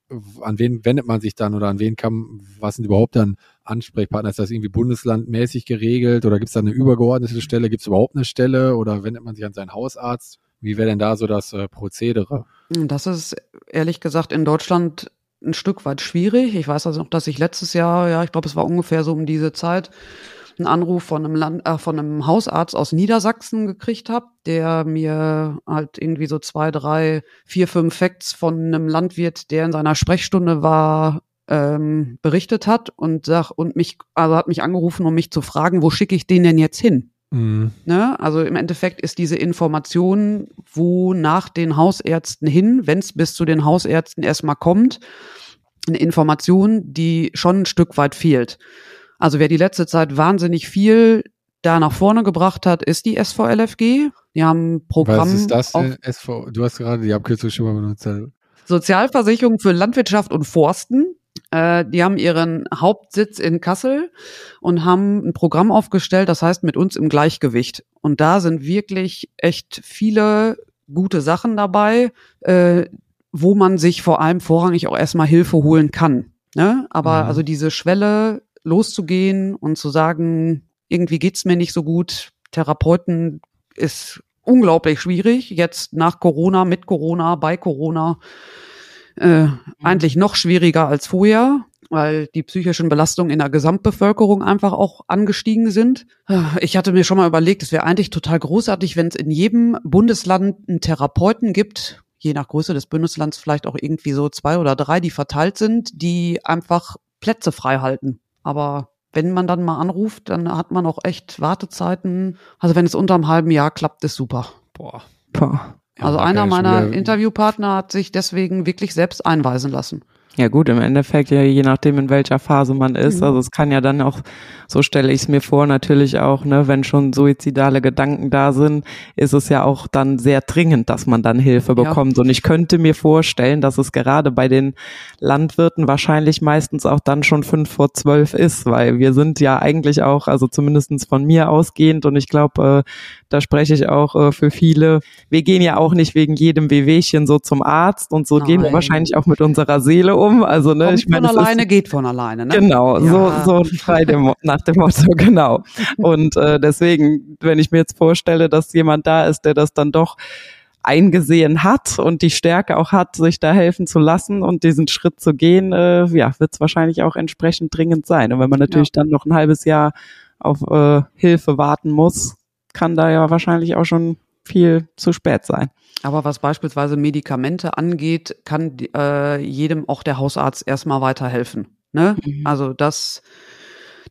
an wen wendet man sich dann oder an wen kann, was sind überhaupt dann Ansprechpartner? Ist das irgendwie bundeslandmäßig geregelt oder gibt es da eine übergeordnete Stelle? Gibt es überhaupt eine Stelle oder wendet man sich an seinen Hausarzt? Wie wäre denn da so das äh, Prozedere? Das ist ehrlich gesagt in Deutschland ein Stück weit schwierig. Ich weiß also noch, dass ich letztes Jahr, ja, ich glaube, es war ungefähr so um diese Zeit, einen Anruf von einem Land, äh, von einem Hausarzt aus Niedersachsen gekriegt habe, der mir halt irgendwie so zwei, drei, vier, fünf Facts von einem Landwirt, der in seiner Sprechstunde war, ähm, berichtet hat und sag, und mich, also hat mich angerufen, um mich zu fragen, wo schicke ich den denn jetzt hin? Mhm. Ne? Also im Endeffekt ist diese Information, wo nach den Hausärzten hin, wenn es bis zu den Hausärzten erstmal kommt, eine Information, die schon ein Stück weit fehlt. Also wer die letzte Zeit wahnsinnig viel da nach vorne gebracht hat, ist die SVLFG. Die haben ein Programm Was ist das denn? SV, du hast gerade die Abkürzung schon mal benutzt. Sozialversicherung für Landwirtschaft und Forsten. Äh, die haben ihren Hauptsitz in Kassel und haben ein Programm aufgestellt, das heißt mit uns im Gleichgewicht. Und da sind wirklich echt viele gute Sachen dabei, äh, wo man sich vor allem vorrangig auch erstmal Hilfe holen kann. Ne? Aber Mhm. also diese Schwelle loszugehen und zu sagen, irgendwie geht's mir nicht so gut, Therapeuten ist unglaublich schwierig. Jetzt nach Corona, mit Corona, bei Corona äh, eigentlich noch schwieriger als vorher, weil die psychischen Belastungen in der Gesamtbevölkerung einfach auch angestiegen sind. Ich hatte mir schon mal überlegt, es wäre eigentlich total großartig, wenn es in jedem Bundesland einen Therapeuten gibt, je nach Größe des Bundeslands vielleicht auch irgendwie so zwei oder drei, die verteilt sind, die einfach Plätze frei halten. Aber wenn man dann mal anruft, dann hat man auch echt Wartezeiten. Also wenn es unter einem halben Jahr klappt, ist super. Boah. Boah. Ja, also da einer meiner Interviewpartner hat sich deswegen wirklich selbst einweisen lassen. Ja gut, im Endeffekt ja je nachdem in welcher Phase man ist. Mhm. Also es kann ja dann auch, so stelle ich es mir vor, natürlich auch, ne, wenn schon suizidale Gedanken da sind, ist es ja auch dann sehr dringend, dass man dann Hilfe bekommt. Ja. Und ich könnte mir vorstellen, dass es gerade bei den Landwirten wahrscheinlich meistens auch dann schon fünf vor zwölf ist, weil wir sind ja eigentlich auch, also zumindestens von mir ausgehend und ich glaube, äh, da spreche ich auch äh, für viele. Wir gehen ja auch nicht wegen jedem Wehwehchen so zum Arzt und so Nein. gehen wir wahrscheinlich auch mit unserer Seele um rum. Also, ne, Kommt ich meine, von alleine ist, geht von alleine, ne? Genau, ja. so, so frei dem, nach dem Motto, [LAUGHS] genau. Und äh, deswegen, wenn ich mir jetzt vorstelle, dass jemand da ist, der das dann doch eingesehen hat und die Stärke auch hat, sich da helfen zu lassen und diesen Schritt zu gehen, äh, ja, wird es wahrscheinlich auch entsprechend dringend sein. Und wenn man natürlich ja. dann noch ein halbes Jahr auf äh, Hilfe warten muss, kann da ja wahrscheinlich auch schon viel zu spät sein. Aber was beispielsweise Medikamente angeht, kann äh, jedem auch der Hausarzt erstmal weiterhelfen. Ne? Mhm. Also das,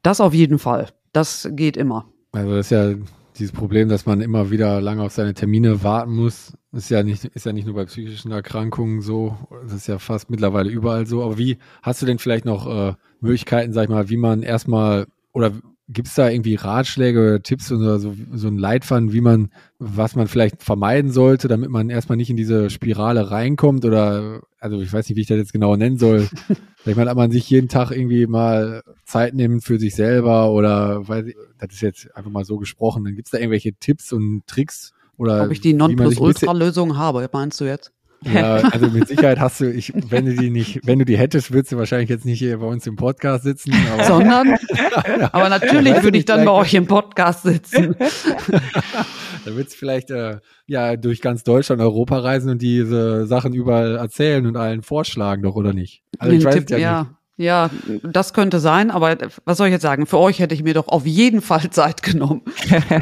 das auf jeden Fall. Das geht immer. Also das ist ja dieses Problem, dass man immer wieder lange auf seine Termine warten muss. Ist ja nicht, ist ja nicht nur bei psychischen Erkrankungen so. Das ist ja fast mittlerweile überall so. Aber wie hast du denn vielleicht noch äh, Möglichkeiten, sag ich mal, wie man erstmal oder Gibt es da irgendwie Ratschläge oder Tipps oder so, so ein Leitfaden, wie man, was man vielleicht vermeiden sollte, damit man erstmal nicht in diese Spirale reinkommt? Oder, also ich weiß nicht, wie ich das jetzt genau nennen soll. [LAUGHS] Vielleicht mal, ob man sich jeden Tag irgendwie mal Zeit nimmt für sich selber oder weiß ich, das ist jetzt einfach mal so gesprochen. Dann gibt es da irgendwelche Tipps und Tricks? Oder Ob ich die Nonplusultra-Lösung habe, meinst du jetzt? Ja, [LAUGHS] also mit Sicherheit hast du, ich, wenn du die nicht, wenn du die hättest, würdest du wahrscheinlich jetzt nicht hier bei uns im Podcast sitzen. Aber Sondern, ja, [LAUGHS] aber natürlich würde ich dann bei euch im Podcast sitzen. [LAUGHS] da würdest du vielleicht äh, ja durch ganz Deutschland, Europa reisen und diese Sachen überall erzählen und allen vorschlagen, doch oder nicht? Also ich weiß Tipp, ja, ja. Nicht. Ja, das könnte sein, aber was soll ich jetzt sagen? Für euch hätte ich mir doch auf jeden Fall Zeit genommen.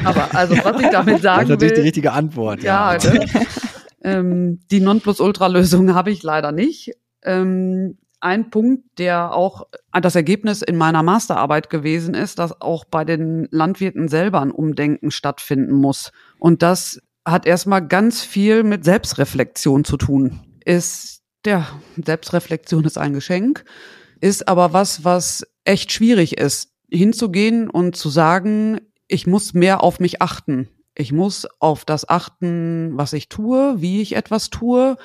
Aber also, was ich damit sagen will. Das ist natürlich will, die richtige Antwort. Ja, ja. Ne? Ähm, die Nonplusultra-Lösung [LAUGHS] habe ich leider nicht. Ähm, ein Punkt, der auch das Ergebnis in meiner Masterarbeit gewesen ist, dass auch bei den Landwirten selber ein Umdenken stattfinden muss. Und das hat erstmal ganz viel mit Selbstreflexion zu tun. Ist, ja, Selbstreflexion ist ein Geschenk, ist aber was, was echt schwierig ist, hinzugehen und zu sagen, ich muss mehr auf mich achten. Ich muss auf das achten, was ich tue, wie ich etwas tue.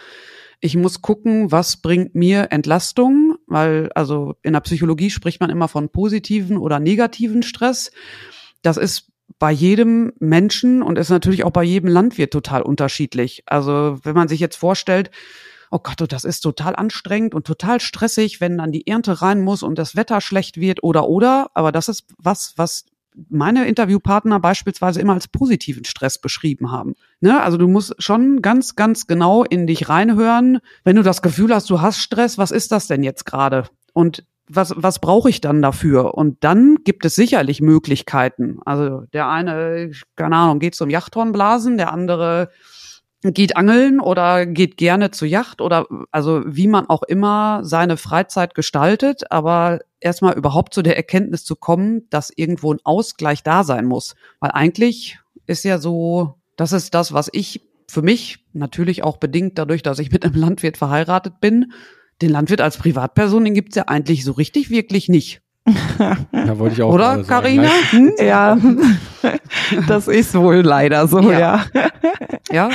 Ich muss gucken, was bringt mir Entlastung, weil also in der Psychologie spricht man immer von positiven oder negativen Stress. Das ist bei jedem Menschen und ist natürlich auch bei jedem Landwirt total unterschiedlich. Also wenn man sich jetzt vorstellt, oh Gott, oh, das ist total anstrengend und total stressig, wenn dann die Ernte rein muss und das Wetter schlecht wird oder oder. Aber das ist was, was meine Interviewpartner beispielsweise immer als positiven Stress beschrieben haben. Ne? Also du musst schon ganz, ganz genau in dich reinhören. Wenn du das Gefühl hast, du hast Stress, was ist das denn jetzt gerade? Und was, was brauche ich dann dafür? Und dann gibt es sicherlich Möglichkeiten. Also der eine, keine Ahnung, geht zum Yachthornblasen, der andere geht angeln oder geht gerne zur Yacht oder also wie man auch immer seine Freizeit gestaltet, aber erstmal überhaupt zu der Erkenntnis zu kommen, dass irgendwo ein Ausgleich da sein muss. Weil eigentlich ist ja so, das ist das, was ich für mich natürlich auch bedingt dadurch, dass ich mit einem Landwirt verheiratet bin. Den Landwirt als Privatperson, den gibt's ja eigentlich so richtig wirklich nicht. [LAUGHS] Ja, wollte ich auch Oder, Karina? Hm? Ja, [LAUGHS] das ist wohl leider so, ja. Ja. ja.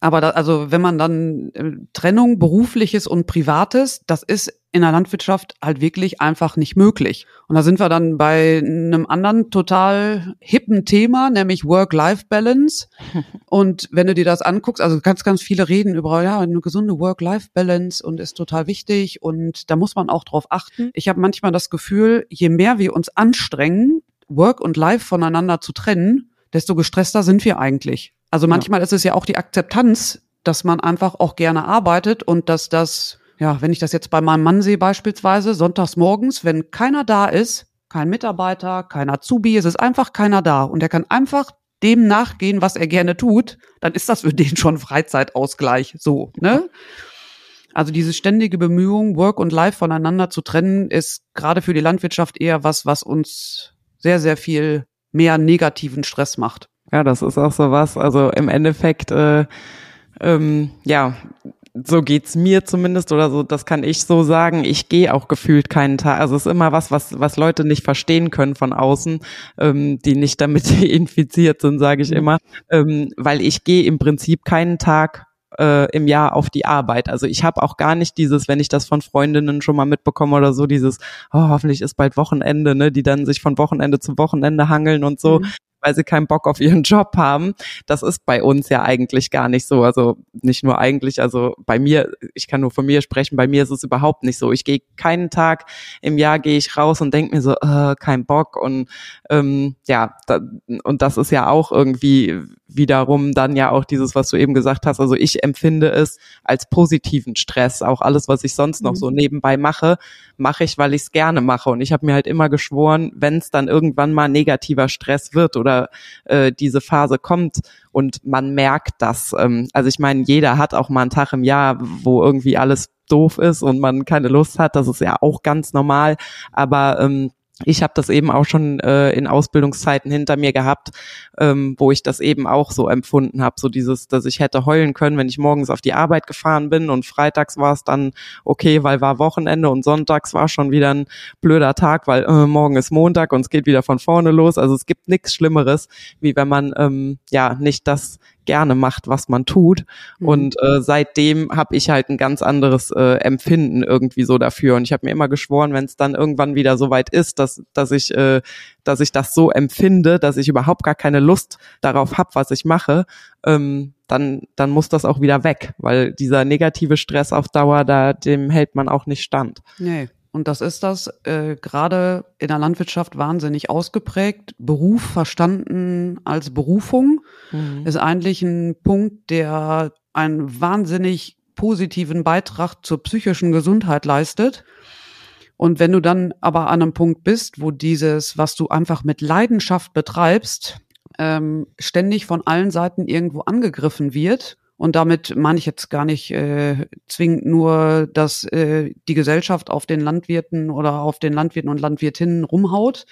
Aber da, also wenn man dann äh, Trennung berufliches und privates, das ist in der Landwirtschaft halt wirklich einfach nicht möglich. Und da sind wir dann bei einem anderen total hippen Thema, nämlich Work-Life-Balance. [LAUGHS] Und wenn du dir das anguckst, also ganz, ganz viele reden über ja eine gesunde Work-Life-Balance und ist total wichtig und da muss man auch drauf achten. Ich habe manchmal das Gefühl, je mehr wir uns anstrengen, Work und Life voneinander zu trennen, desto gestresster sind wir eigentlich. Also manchmal ja. ist es ja auch die Akzeptanz, dass man einfach auch gerne arbeitet und dass das, ja, wenn ich das jetzt bei meinem Mann sehe beispielsweise, sonntags morgens, wenn keiner da ist, kein Mitarbeiter, kein Azubi, es ist einfach keiner da und er kann einfach dem nachgehen, was er gerne tut, dann ist das für [LAUGHS] den schon Freizeitausgleich, so, ne? Also diese ständige Bemühung, Work und Life voneinander zu trennen, ist gerade für die Landwirtschaft eher was, was uns sehr, sehr viel mehr negativen Stress macht. Ja, das ist auch so was. Also im Endeffekt, äh, ähm, ja, so geht's mir zumindest oder so, das kann ich so sagen. Ich gehe auch gefühlt keinen Tag. Also es ist immer was, was, was Leute nicht verstehen können von außen, ähm, die nicht damit [LAUGHS] infiziert sind, sage ich mhm. immer. Ähm, weil ich gehe im Prinzip keinen Tag äh, im Jahr auf die Arbeit. Also ich habe auch gar nicht dieses, wenn ich das von Freundinnen schon mal mitbekomme oder so, dieses, oh, hoffentlich ist bald Wochenende, ne, die dann sich von Wochenende zu Wochenende hangeln und so. Mhm weil sie keinen Bock auf ihren [LAUGHS] Job haben. Das ist bei uns ja eigentlich gar nicht so. Also nicht nur eigentlich, also bei mir, ich kann nur von mir sprechen, bei mir ist es überhaupt nicht so. Ich gehe keinen Tag im Jahr gehe ich raus und denke mir so, äh, kein Bock. Und ähm, ja, da, und das ist ja auch irgendwie wiederum dann ja auch dieses, was du eben gesagt hast. Also ich empfinde es als positiven Stress. Auch alles, was ich sonst noch mhm. so nebenbei mache, mache ich, weil ich es gerne mache. Und ich habe mir halt immer geschworen, wenn es dann irgendwann mal negativer Stress wird oder äh, diese Phase kommt und man merkt das. Ähm, also ich meine, jeder hat auch mal einen Tag im Jahr, wo irgendwie alles doof ist und man keine Lust hat. Das ist ja auch ganz normal. Aber ähm, ich habe das eben auch schon äh, in Ausbildungszeiten hinter mir gehabt, ähm, wo ich das eben auch so empfunden habe, so dieses, dass ich hätte heulen können, wenn ich morgens auf die Arbeit gefahren bin und freitags war es dann okay, weil war Wochenende und sonntags war schon wieder ein blöder Tag, weil äh, morgen ist Montag und es geht wieder von vorne los. Also es gibt nichts Schlimmeres, wie wenn man ähm, ja nicht das gerne macht, was man tut. Mhm. Und äh, seitdem habe ich halt ein ganz anderes äh, Empfinden irgendwie so dafür. Und ich habe mir immer geschworen, wenn es dann irgendwann wieder so weit ist, dass, dass ich, äh, dass ich das so empfinde, dass ich überhaupt gar keine Lust darauf habe, was ich mache, ähm, dann, dann muss das auch wieder weg, weil dieser negative Stress auf Dauer, da dem hält man auch nicht stand. Nee. Und das ist das äh, gerade in der Landwirtschaft wahnsinnig ausgeprägt. Beruf verstanden als Berufung mhm. ist eigentlich ein Punkt, der einen wahnsinnig positiven Beitrag zur psychischen Gesundheit leistet. Und wenn du dann aber an einem Punkt bist, wo dieses, was du einfach mit Leidenschaft betreibst, ähm, ständig von allen Seiten irgendwo angegriffen wird, und damit meine ich jetzt gar nicht äh, zwingend nur, dass äh, die Gesellschaft auf den Landwirten oder auf den Landwirten und Landwirtinnen rumhaut,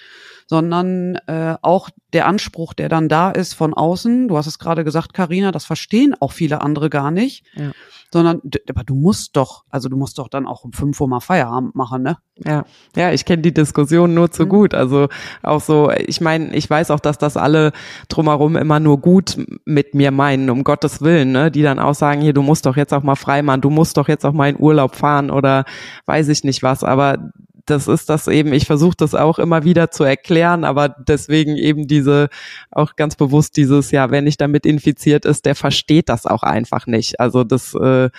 sondern äh, auch der Anspruch, der dann da ist von außen. Du hast es gerade gesagt, Karina, das verstehen auch viele andere gar nicht. Ja. Sondern, aber du musst doch, also du musst doch dann auch um fünf Uhr mal Feierabend machen, ne? Ja, ja, ich kenne die Diskussion nur zu mhm. gut. Also auch so, ich meine, ich weiß auch, dass das alle drumherum immer nur gut mit mir meinen, um Gottes Willen, ne? Die dann auch sagen, hier, du musst doch jetzt auch mal frei machen, du musst doch jetzt auch mal in Urlaub fahren oder weiß ich nicht was. Aber das ist das eben, ich versuche das auch immer wieder zu erklären, aber deswegen eben diese, auch ganz bewusst dieses, ja, wenn nicht damit infiziert ist, der versteht das auch einfach nicht. Also das, äh,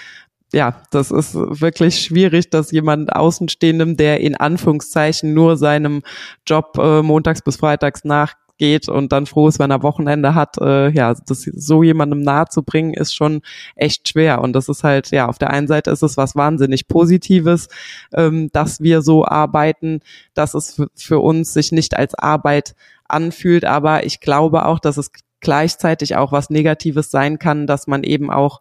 ja, das ist wirklich schwierig, dass jemand Außenstehendem, der in Anführungszeichen nur seinem Job äh, montags bis freitags nach geht und dann froh ist, wenn er Wochenende hat, äh, ja, das so jemandem nahe zu bringen, ist schon echt schwer. Und das ist halt, ja, auf der einen Seite ist es was wahnsinnig Positives, ähm, dass wir so arbeiten, dass es für, für uns sich nicht als Arbeit anfühlt, aber ich glaube auch, dass es gleichzeitig auch was Negatives sein kann, dass man eben auch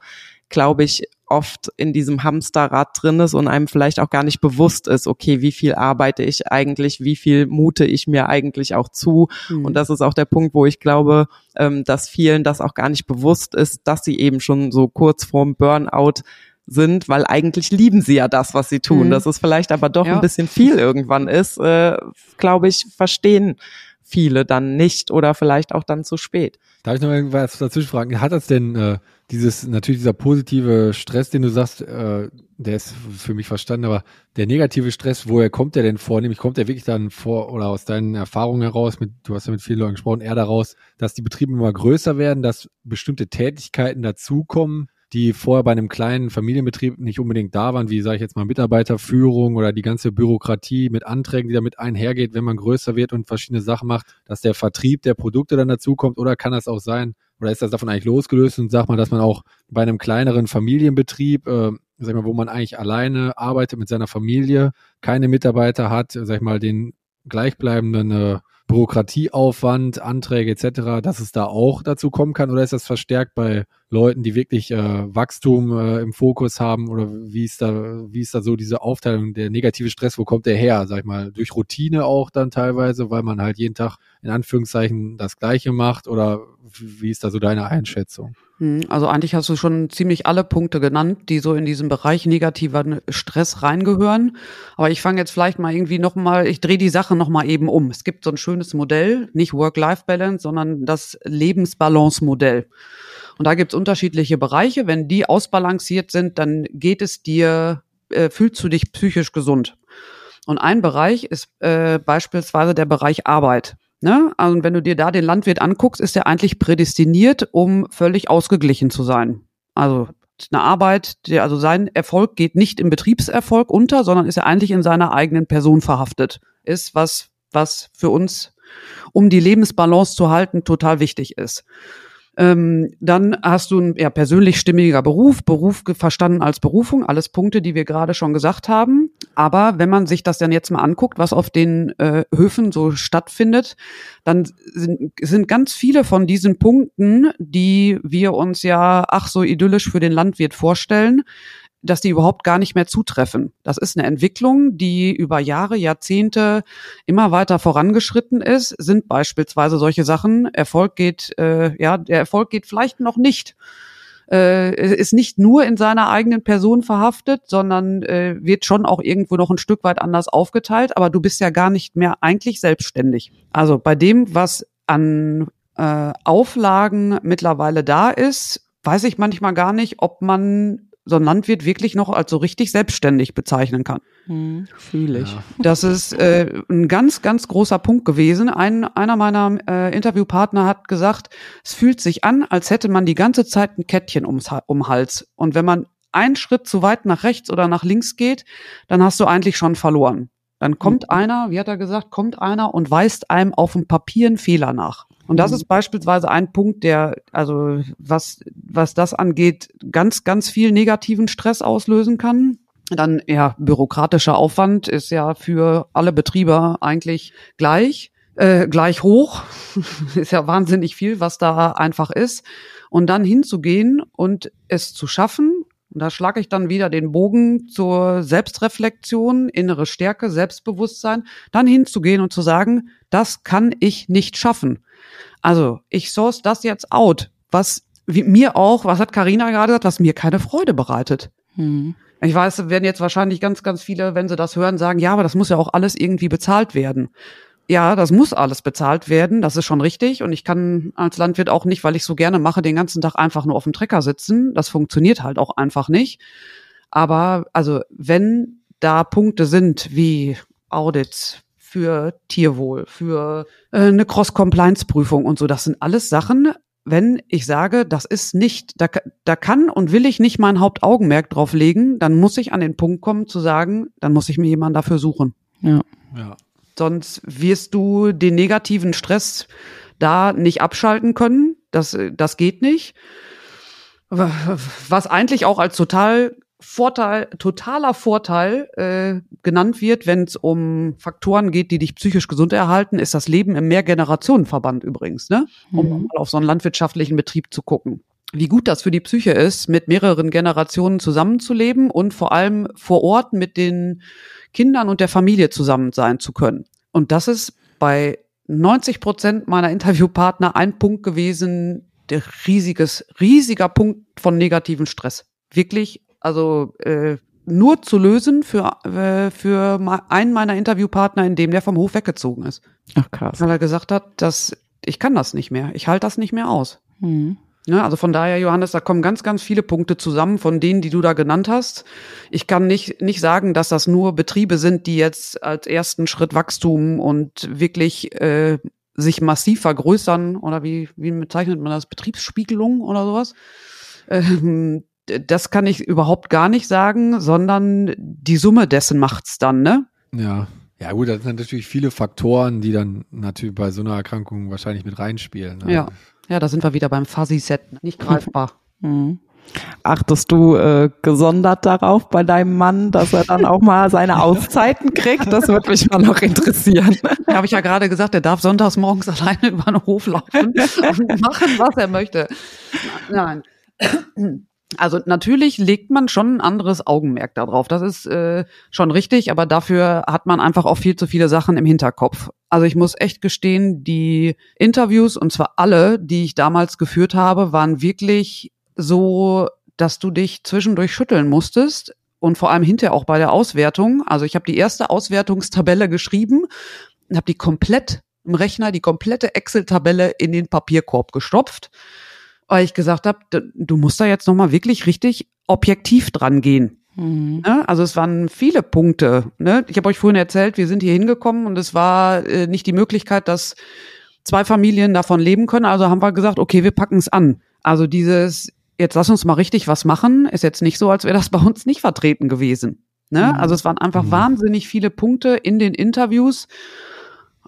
glaube ich, oft in diesem Hamsterrad drin ist und einem vielleicht auch gar nicht bewusst ist, okay, wie viel arbeite ich eigentlich, wie viel mute ich mir eigentlich auch zu. Mhm. Und das ist auch der Punkt, wo ich glaube, ähm, dass vielen das auch gar nicht bewusst ist, dass sie eben schon so kurz vorm Burnout sind, weil eigentlich lieben sie ja das, was sie tun. Mhm. Dass es vielleicht aber doch ja. ein bisschen viel irgendwann ist, äh, glaube ich, verstehen viele dann nicht oder vielleicht auch dann zu spät. Darf ich noch irgendwas dazwischen fragen? Hat das denn äh, dieses, natürlich dieser positive Stress, den du sagst, äh, der ist für mich verstanden, aber der negative Stress, woher kommt der denn vor? Nämlich kommt der wirklich dann vor oder aus deinen Erfahrungen heraus, mit, du hast ja mit vielen Leuten gesprochen, eher daraus, dass die Betriebe immer größer werden, dass bestimmte Tätigkeiten dazukommen, die vorher bei einem kleinen Familienbetrieb nicht unbedingt da waren, wie sage ich jetzt mal Mitarbeiterführung oder die ganze Bürokratie mit Anträgen, die damit einhergeht, wenn man größer wird und verschiedene Sachen macht, dass der Vertrieb der Produkte dann dazukommt oder kann das auch sein, oder ist das davon eigentlich losgelöst und sagt man, dass man auch bei einem kleineren Familienbetrieb, äh, sag ich mal, wo man eigentlich alleine arbeitet mit seiner Familie, keine Mitarbeiter hat, sag ich mal, den gleichbleibenden äh, Bürokratieaufwand, Anträge etc., dass es da auch dazu kommen kann oder ist das verstärkt bei Leuten, die wirklich äh, Wachstum äh, im Fokus haben oder wie ist da, wie ist da so diese Aufteilung, der negative Stress, wo kommt der her? Sag ich mal, durch Routine auch dann teilweise, weil man halt jeden Tag in Anführungszeichen das Gleiche macht oder wie ist da so deine Einschätzung? Hm, also eigentlich hast du schon ziemlich alle Punkte genannt, die so in diesem Bereich negativer Stress reingehören. Aber ich fange jetzt vielleicht mal irgendwie nochmal, ich drehe die Sache nochmal eben um. Es gibt so ein schönes Modell, nicht Work-Life-Balance, sondern das Lebensbalance-Modell. Und da gibt es unterschiedliche Bereiche. Wenn die ausbalanciert sind, dann geht es dir, äh, fühlst du dich psychisch gesund. Und ein Bereich ist äh, beispielsweise der Bereich Arbeit. Ne? Also wenn du dir da den Landwirt anguckst, ist er eigentlich prädestiniert, um völlig ausgeglichen zu sein. Also eine Arbeit, der, also sein Erfolg geht nicht im Betriebserfolg unter, sondern ist er eigentlich in seiner eigenen Person verhaftet. Ist was, was für uns, um die Lebensbalance zu halten, total wichtig ist. Ähm, dann hast du ein ja, persönlich stimmiger Beruf, Beruf verstanden als Berufung, alles Punkte, die wir gerade schon gesagt haben. Aber wenn man sich das dann jetzt mal anguckt, was auf den äh, Höfen so stattfindet, dann sind, sind ganz viele von diesen Punkten, die wir uns ja ach so idyllisch für den Landwirt vorstellen, dass die überhaupt gar nicht mehr zutreffen. Das ist eine Entwicklung, die über Jahre, Jahrzehnte immer weiter vorangeschritten ist, sind beispielsweise solche Sachen. Erfolg geht, äh, ja, der Erfolg geht vielleicht noch nicht. Äh, ist nicht nur in seiner eigenen Person verhaftet, sondern äh, wird schon auch irgendwo noch ein Stück weit anders aufgeteilt. Aber du bist ja gar nicht mehr eigentlich selbstständig. Also bei dem, was an äh, Auflagen mittlerweile da ist, weiß ich manchmal gar nicht, ob man so ein Landwirt wirklich noch als so richtig selbstständig bezeichnen kann. Hm, Fühle ich. Ja. Das ist äh, ein ganz, ganz großer Punkt gewesen. Ein, einer meiner äh, Interviewpartner hat gesagt, es fühlt sich an, als hätte man die ganze Zeit ein Kettchen ums, um Hals. Und wenn man einen Schritt zu weit nach rechts oder nach links geht, dann hast du eigentlich schon verloren. Dann kommt mhm. einer, wie hat er gesagt, kommt einer und weist einem auf dem Papier einen Fehler nach. Und das mhm. ist beispielsweise ein Punkt, der, also was, was das angeht, ganz, ganz viel negativen Stress auslösen kann. Dann ja, bürokratischer Aufwand ist ja für alle Betriebe eigentlich gleich, äh, gleich hoch. [LAUGHS] ist ja wahnsinnig viel, was da einfach ist. Und dann hinzugehen und es zu schaffen, und da schlage ich dann wieder den Bogen zur Selbstreflexion, innere Stärke, Selbstbewusstsein, dann hinzugehen und zu sagen, das kann ich nicht schaffen. Also ich source das jetzt out, was mir auch, was hat Karina gerade gesagt, was mir keine Freude bereitet. Hm. Ich weiß, werden jetzt wahrscheinlich ganz, ganz viele, wenn sie das hören, sagen, ja, aber das muss ja auch alles irgendwie bezahlt werden. Ja, das muss alles bezahlt werden, das ist schon richtig. Und ich kann als Landwirt auch nicht, weil ich so gerne mache, den ganzen Tag einfach nur auf dem Trecker sitzen. Das funktioniert halt auch einfach nicht. Aber also, wenn da Punkte sind wie Audits, für Tierwohl, für äh, eine Cross-Compliance-Prüfung und so. Das sind alles Sachen, wenn ich sage, das ist nicht, da, da kann und will ich nicht mein Hauptaugenmerk drauf legen, dann muss ich an den Punkt kommen zu sagen, dann muss ich mir jemanden dafür suchen. Ja. ja. Sonst wirst du den negativen Stress da nicht abschalten können. Das, das geht nicht. Was eigentlich auch als total Vorteil, totaler Vorteil äh, genannt wird, wenn es um Faktoren geht, die dich psychisch gesund erhalten, ist das Leben im Mehrgenerationenverband übrigens, ne? Um mhm. mal auf so einen landwirtschaftlichen Betrieb zu gucken. Wie gut das für die Psyche ist, mit mehreren Generationen zusammenzuleben und vor allem vor Ort mit den Kindern und der Familie zusammen sein zu können. Und das ist bei 90 Prozent meiner Interviewpartner ein Punkt gewesen, der riesiges, riesiger Punkt von negativen Stress. Wirklich also äh, nur zu lösen für, äh, für einen meiner Interviewpartner, in dem der vom Hof weggezogen ist. Ach krass. Weil er gesagt hat, dass ich kann das nicht mehr. Ich halte das nicht mehr aus. Mhm. Ja, also von daher, Johannes, da kommen ganz, ganz viele Punkte zusammen von denen, die du da genannt hast. Ich kann nicht, nicht sagen, dass das nur Betriebe sind, die jetzt als ersten Schritt Wachstum und wirklich äh, sich massiv vergrößern oder wie, wie bezeichnet man das? Betriebsspiegelung oder sowas. Ähm, das kann ich überhaupt gar nicht sagen, sondern die Summe dessen macht's dann, ne? Ja. Ja, gut, das sind natürlich viele Faktoren, die dann natürlich bei so einer Erkrankung wahrscheinlich mit reinspielen. Ne? Ja. Ja, da sind wir wieder beim Fuzzy-Set. Ne? Nicht greifbar. [LAUGHS] Mhm. Achtest du äh, gesondert darauf bei deinem Mann, dass er dann auch mal seine [LAUGHS] Auszeiten kriegt? Das würde mich mal noch interessieren. Ja, habe ich ja gerade gesagt, er darf sonntags morgens [LAUGHS] alleine über den Hof laufen und machen, was er möchte. Nein. Also natürlich legt man schon ein anderes Augenmerk darauf. Das ist äh, schon richtig, aber dafür hat man einfach auch viel zu viele Sachen im Hinterkopf. Also ich muss echt gestehen, die Interviews, und zwar alle, die ich damals geführt habe, waren wirklich so, dass du dich zwischendurch schütteln musstest und vor allem hinterher auch bei der Auswertung. Also ich habe die erste Auswertungstabelle geschrieben und habe die komplett im Rechner, die komplette Excel-Tabelle in den Papierkorb gestopft weil ich gesagt habe, du musst da jetzt nochmal wirklich richtig objektiv dran gehen. Mhm. Ne? Also es waren viele Punkte. Ne? Ich habe euch vorhin erzählt, wir sind hier hingekommen und es war äh, nicht die Möglichkeit, dass zwei Familien davon leben können. Also haben wir gesagt, okay, wir packen es an. Also dieses, jetzt lass uns mal richtig was machen, ist jetzt nicht so, als wäre das bei uns nicht vertreten gewesen. Ne? Mhm. Also es waren einfach mhm. wahnsinnig viele Punkte in den Interviews.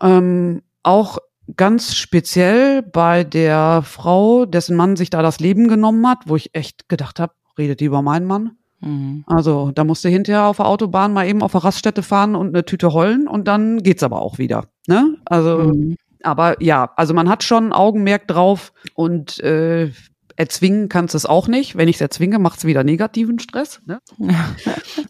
Ähm, auch ganz speziell bei der Frau, dessen Mann sich da das Leben genommen hat, wo ich echt gedacht habe, redet die über meinen Mann? Mhm. Also da musste hinterher auf der Autobahn mal eben auf der Raststätte fahren und eine Tüte heulen und dann geht's aber auch wieder. Ne? Also, mhm. aber ja, also man hat schon Augenmerk drauf und äh, Erzwingen kannst du es auch nicht. Wenn ich es erzwinge, macht es wieder negativen Stress. Ne? [LAUGHS]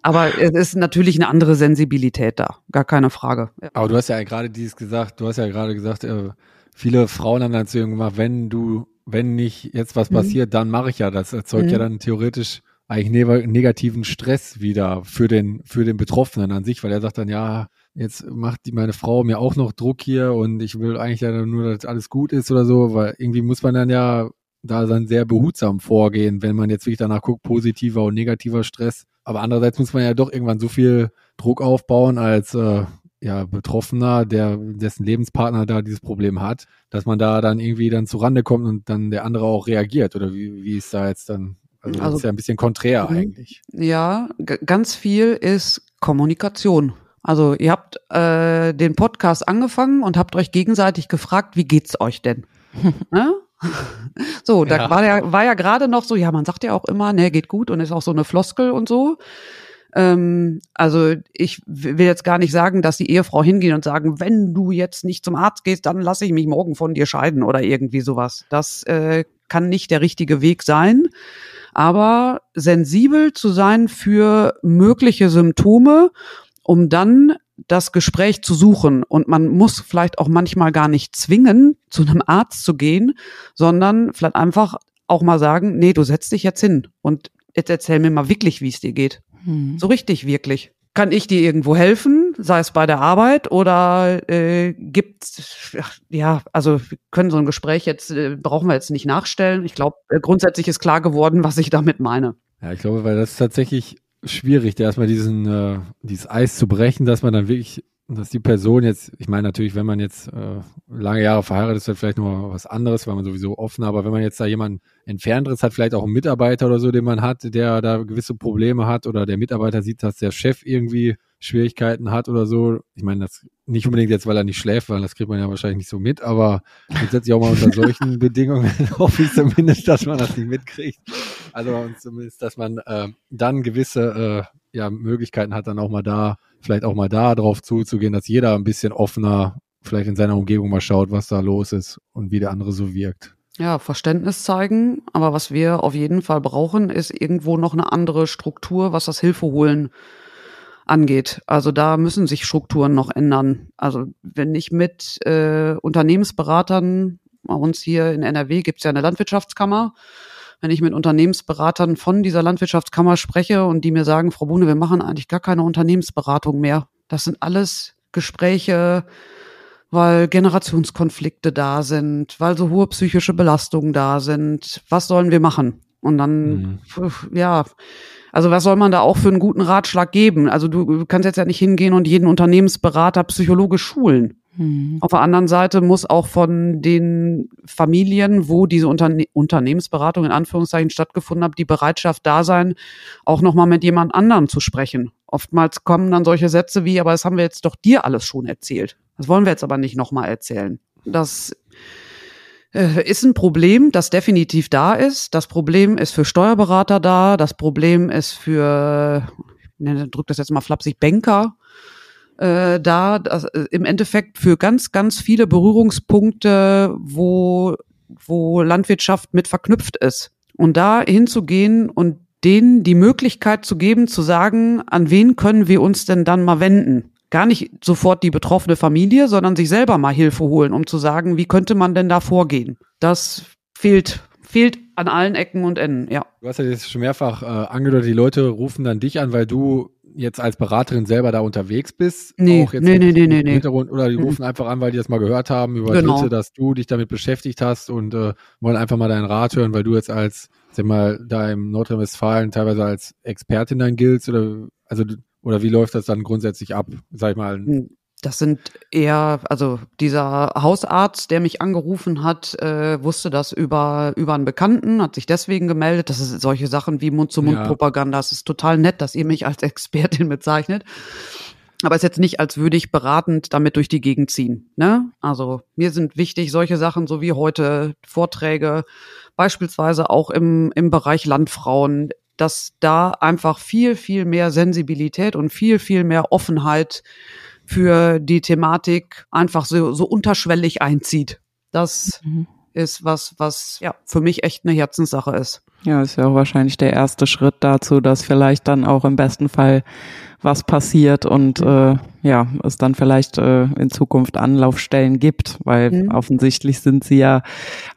Aber es ist natürlich eine andere Sensibilität da, gar keine Frage. Aber du hast ja gerade dieses gesagt, du hast ja gerade gesagt, äh, viele Frauen haben dann zu gemacht, wenn du, wenn nicht jetzt was mhm. passiert, dann mache ich ja. Das erzeugt mhm. ja dann theoretisch eigentlich ne negativen Stress wieder für den, für den Betroffenen an sich, weil er sagt dann, ja, jetzt macht die, meine Frau mir auch noch Druck hier und ich will eigentlich ja nur, dass alles gut ist oder so, weil irgendwie muss man dann ja da dann sehr behutsam vorgehen, wenn man jetzt wirklich danach guckt, positiver und negativer Stress. Aber andererseits muss man ja doch irgendwann so viel Druck aufbauen als äh, ja, Betroffener, der dessen Lebenspartner da dieses Problem hat, dass man da dann irgendwie dann zurande kommt und dann der andere auch reagiert. Oder wie, wie ist da jetzt dann? Also, also das ist ja ein bisschen konträr mhm. eigentlich. Ja, ganz viel ist Kommunikation. Also ihr habt äh, den Podcast angefangen und habt euch gegenseitig gefragt, wie geht's euch denn? [LAUGHS] ne? [LAUGHS] So, da ja. war ja, war ja gerade noch so, ja, man sagt ja auch immer, ne, geht gut und ist auch so eine Floskel und so. Ähm, also ich will jetzt gar nicht sagen, dass die Ehefrau hingehen und sagen, wenn du jetzt nicht zum Arzt gehst, dann lasse ich mich morgen von dir scheiden oder irgendwie sowas. Das äh, kann nicht der richtige Weg sein. Aber sensibel zu sein für mögliche Symptome, um dann das Gespräch zu suchen. Und man muss vielleicht auch manchmal gar nicht zwingen, zu einem Arzt zu gehen, sondern vielleicht einfach auch mal sagen, nee, du setzt dich jetzt hin und jetzt erzähl mir mal wirklich, wie es dir geht. Hm. So richtig, wirklich. Kann ich dir irgendwo helfen, sei es bei der Arbeit oder äh, gibt ja, also wir können so ein Gespräch jetzt, äh, brauchen wir jetzt nicht nachstellen. Ich glaube, äh, grundsätzlich ist klar geworden, was ich damit meine. Ja, ich glaube, weil das tatsächlich schwierig, erstmal diesen, äh, dieses Eis zu brechen, dass man dann wirklich, dass die Person jetzt, ich meine natürlich, wenn man jetzt äh, lange Jahre verheiratet ist, dann vielleicht noch was anderes, weil man sowieso offen, aber wenn man jetzt da jemanden entfernteres hat, vielleicht auch einen Mitarbeiter oder so, den man hat, der da gewisse Probleme hat oder der Mitarbeiter sieht, dass der Chef irgendwie Schwierigkeiten hat oder so. Ich meine, das nicht unbedingt jetzt, weil er nicht schläft, weil das kriegt man ja wahrscheinlich nicht so mit, aber grundsätzlich auch mal unter solchen [LAUGHS] Bedingungen hoffe ich zumindest, dass man das nicht mitkriegt. Also zumindest, dass man äh, dann gewisse äh, ja, Möglichkeiten hat, dann auch mal da, vielleicht auch mal da drauf zuzugehen, dass jeder ein bisschen offener vielleicht in seiner Umgebung mal schaut, was da los ist und wie der andere so wirkt. Ja, Verständnis zeigen, aber was wir auf jeden Fall brauchen, ist irgendwo noch eine andere Struktur, was das Hilfe holen angeht. Also da müssen sich Strukturen noch ändern. Also wenn ich mit äh, Unternehmensberatern, bei uns hier in NRW gibt's ja eine Landwirtschaftskammer, wenn ich mit Unternehmensberatern von dieser Landwirtschaftskammer spreche und die mir sagen, Frau Bune, wir machen eigentlich gar keine Unternehmensberatung mehr. Das sind alles Gespräche, weil Generationskonflikte da sind, weil so hohe psychische Belastungen da sind. Was sollen wir machen? Und dann, mhm. ja, also was soll man da auch für einen guten Ratschlag geben? Also du kannst jetzt ja nicht hingehen und jeden Unternehmensberater psychologisch schulen. Mhm. Auf der anderen Seite muss auch von den Familien, wo diese Unterne Unternehmensberatung in Anführungszeichen stattgefunden hat, die Bereitschaft da sein, auch nochmal mit jemand anderem zu sprechen. Oftmals kommen dann solche Sätze wie, aber das haben wir jetzt doch dir alles schon erzählt. Das wollen wir jetzt aber nicht nochmal erzählen. Das äh, ist ein Problem, das definitiv da ist. Das Problem ist für Steuerberater da. Das Problem ist für, ich drück das jetzt mal flapsig, Banker äh, da. Das, äh, Im Endeffekt für ganz, ganz viele Berührungspunkte, wo, wo Landwirtschaft mit verknüpft ist. Und da hinzugehen und denen die Möglichkeit zu geben, zu sagen, an wen können wir uns denn dann mal wenden? Gar nicht sofort die betroffene Familie, sondern sich selber mal Hilfe holen, um zu sagen, wie könnte man denn da vorgehen? Das fehlt, fehlt an allen Ecken und Enden, ja. Du hast ja jetzt schon mehrfach äh, angedeutet, die Leute rufen dann dich an, weil du jetzt als Beraterin selber da unterwegs bist? Nee, auch jetzt nee, nee, nee, nee, nee. Oder die rufen einfach an, weil die das mal gehört haben über genau. Dritte, dass du dich damit beschäftigt hast und äh, wollen einfach mal deinen Rat hören, weil du jetzt als, sag mal, da im Nordrhein-Westfalen teilweise als Expertin dann giltst oder, also, oder wie läuft das dann grundsätzlich ab, sag ich mal? Das sind eher, also dieser Hausarzt, der mich angerufen hat, äh, wusste das über, über einen Bekannten, hat sich deswegen gemeldet. Das ist solche Sachen wie Mund-zu-Mund-Propaganda. Es ist total nett, dass ihr mich als [LAUGHS] Expertin bezeichnet. Aber es ist jetzt nicht, als würde ich beratend damit durch die Gegend ziehen. Ne? Also mir sind wichtig solche Sachen, so wie heute Vorträge, beispielsweise auch im, im Bereich Landfrauen, dass da einfach viel, viel mehr Sensibilität und viel, viel mehr Offenheit für die Thematik einfach so, so unterschwellig einzieht. Das mhm. ist was, was ja für mich echt eine Herzenssache ist. Ja, ist ja auch wahrscheinlich der erste Schritt dazu, dass vielleicht dann auch im besten Fall was passiert und äh, ja, es dann vielleicht äh, in Zukunft Anlaufstellen gibt, weil mhm. offensichtlich sind sie ja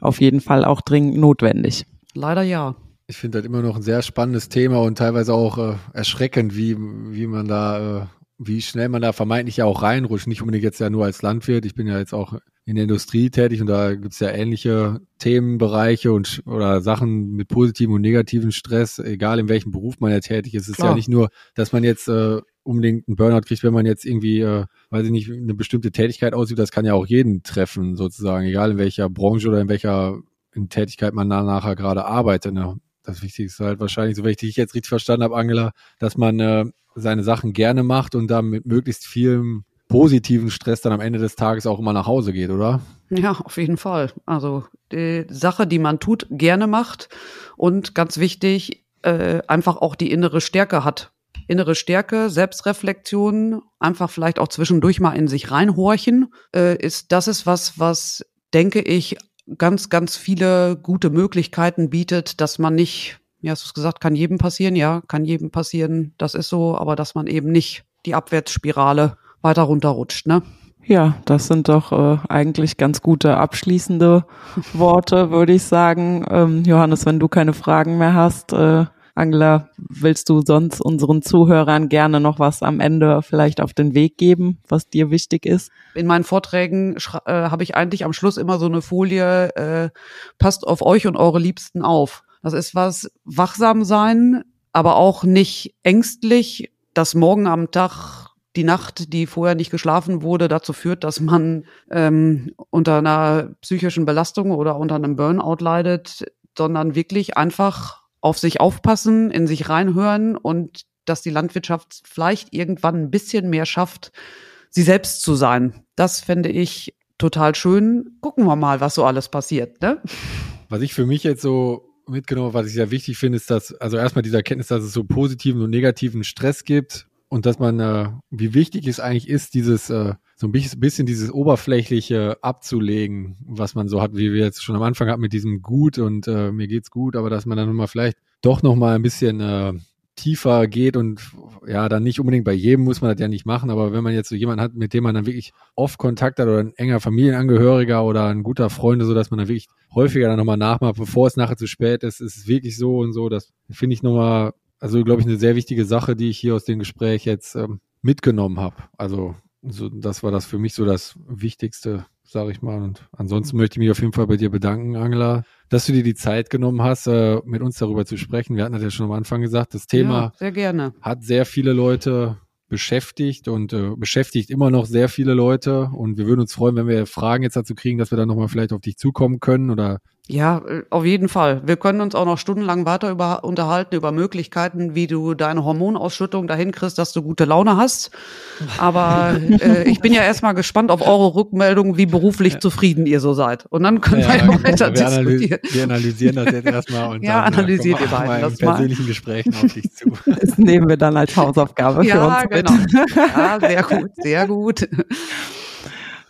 auf jeden Fall auch dringend notwendig. Leider ja. Ich finde das immer noch ein sehr spannendes Thema und teilweise auch äh, erschreckend, wie, wie man da äh, wie schnell man da vermeintlich ja auch reinrutscht. Nicht unbedingt jetzt ja nur als Landwirt. Ich bin ja jetzt auch in der Industrie tätig und da gibt's ja ähnliche Themenbereiche und oder Sachen mit positiven und negativen Stress, egal in welchem Beruf man ja tätig ist. Es ist Klar. ja nicht nur, dass man jetzt äh, unbedingt einen Burnout kriegt, wenn man jetzt irgendwie, äh, weiß ich nicht, eine bestimmte Tätigkeit ausübt. Das kann ja auch jeden treffen, sozusagen, egal in welcher Branche oder in welcher in Tätigkeit man nachher gerade arbeitet. Ne? Das Wichtigste ist halt wahrscheinlich, so wenn ich dich jetzt richtig verstanden habe, Angela, dass man äh, seine Sachen gerne macht und dann mit möglichst vielem positiven Stress dann am Ende des Tages auch immer nach Hause geht, oder? Ja, auf jeden Fall. Also die Sache, die man tut, gerne macht und ganz wichtig, äh, einfach auch die innere Stärke hat. Innere Stärke, Selbstreflexion, einfach vielleicht auch zwischendurch mal in sich reinhorchen, äh, ist das ist was, was denke ich ganz, ganz viele gute Möglichkeiten bietet, dass man nicht ja, hast du gesagt, kann jedem passieren, ja, kann jedem passieren, das ist so, aber dass man eben nicht die Abwärtsspirale weiter runterrutscht, ne? Ja, das sind doch äh, eigentlich ganz gute abschließende [LAUGHS] Worte, würde ich sagen. Ähm, Johannes, wenn du keine Fragen mehr hast, äh, Angela, willst du sonst unseren Zuhörern gerne noch was am Ende vielleicht auf den Weg geben, was dir wichtig ist? In meinen Vorträgen äh, habe ich eigentlich am Schluss immer so eine Folie, äh, passt auf euch und eure Liebsten auf. Das ist was wachsam sein, aber auch nicht ängstlich, dass morgen am Tag die Nacht, die vorher nicht geschlafen wurde, dazu führt, dass man ähm, unter einer psychischen Belastung oder unter einem Burnout leidet, sondern wirklich einfach auf sich aufpassen, in sich reinhören und dass die Landwirtschaft vielleicht irgendwann ein bisschen mehr schafft, sie selbst zu sein. Das fände ich total schön. Gucken wir mal, was so alles passiert. Ne? Was ich für mich jetzt so mitgenommen, was ich sehr wichtig finde, ist, dass, also erstmal diese Erkenntnis, dass es so positiven und negativen Stress gibt und dass man, äh, wie wichtig es eigentlich ist, dieses, äh, so ein bisschen dieses Oberflächliche abzulegen, was man so hat, wie wir jetzt schon am Anfang hatten mit diesem Gut und äh, mir geht's gut, aber dass man dann nochmal vielleicht doch nochmal ein bisschen äh, tiefer geht und ja, dann nicht unbedingt bei jedem muss man das ja nicht machen, aber wenn man jetzt so jemanden hat, mit dem man dann wirklich oft Kontakt hat oder ein enger Familienangehöriger oder ein guter Freund, so dass man dann wirklich häufiger dann nochmal nachmacht, bevor es nachher zu spät ist, ist es wirklich so und so, das finde ich nochmal, also glaube ich, eine sehr wichtige Sache, die ich hier aus dem Gespräch jetzt ähm, mitgenommen habe. Also so, das war das für mich so das Wichtigste, sage ich mal. Und ansonsten möchte ich mich auf jeden Fall bei dir bedanken, Angela, dass du dir die Zeit genommen hast, äh, mit uns darüber zu sprechen. Wir hatten das ja schon am Anfang gesagt, das Thema ja, sehr hat sehr viele Leute beschäftigt und äh, beschäftigt immer noch sehr viele Leute. Und wir würden uns freuen, wenn wir Fragen jetzt dazu kriegen, dass wir dann nochmal vielleicht auf dich zukommen können oder ja, äh, auf jeden Fall. Wir können uns auch noch stundenlang weiter über, unterhalten über Möglichkeiten, wie du deine Hormonausschüttung dahin kriegst, dass du gute Laune hast. Aber äh, [LAUGHS] ich bin ja erstmal gespannt auf eure Rückmeldung, wie beruflich ja. zufrieden ihr so seid. Und dann können ja, wir ja genau. weiter wir diskutieren. wir analysieren das jetzt erstmal und [LAUGHS] ja, dann äh, analysiert ihr beiden das mal. persönlichen Gesprächen auf dich zu. [LAUGHS] Das nehmen wir dann als Hausaufgabe ja, für uns genau. mit. Ja, sehr gut, sehr gut.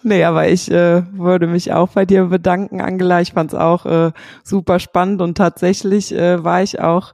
Nee, aber ich äh, würde mich auch bei dir bedanken, Angela. Ich fand's auch äh, super spannend und tatsächlich äh, war ich auch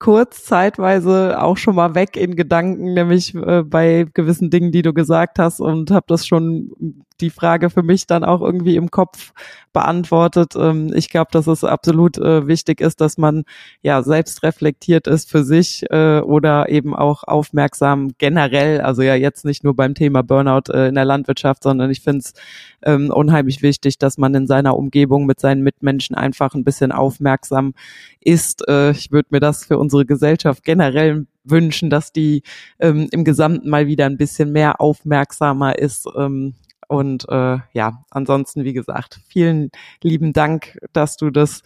kurz zeitweise auch schon mal weg in Gedanken, nämlich äh, bei gewissen Dingen, die du gesagt hast und habe das schon die Frage für mich dann auch irgendwie im Kopf beantwortet. Ähm, ich glaube, dass es absolut äh, wichtig ist, dass man ja selbst reflektiert ist für sich äh, oder eben auch aufmerksam generell, also ja jetzt nicht nur beim Thema Burnout äh, in der Landwirtschaft, sondern ich finde es ähm, unheimlich wichtig, dass man in seiner Umgebung mit seinen Mitmenschen einfach ein bisschen aufmerksam ist. Äh, ich würde mir das für unsere Gesellschaft generell wünschen, dass die ähm, im Gesamten mal wieder ein bisschen mehr aufmerksamer ist. Ähm, und äh, ja, ansonsten, wie gesagt, vielen lieben Dank, dass du das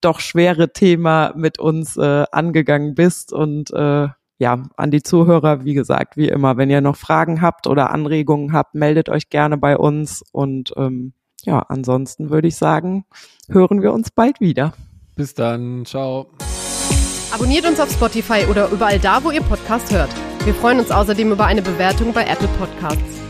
doch schwere Thema mit uns äh, angegangen bist. Und äh, ja, an die Zuhörer, wie gesagt, wie immer, wenn ihr noch Fragen habt oder Anregungen habt, meldet euch gerne bei uns. Und ähm, ja, ansonsten würde ich sagen, hören wir uns bald wieder. Bis dann, ciao. Abonniert uns auf Spotify oder überall da, wo ihr Podcast hört. Wir freuen uns außerdem über eine Bewertung bei Apple Podcasts.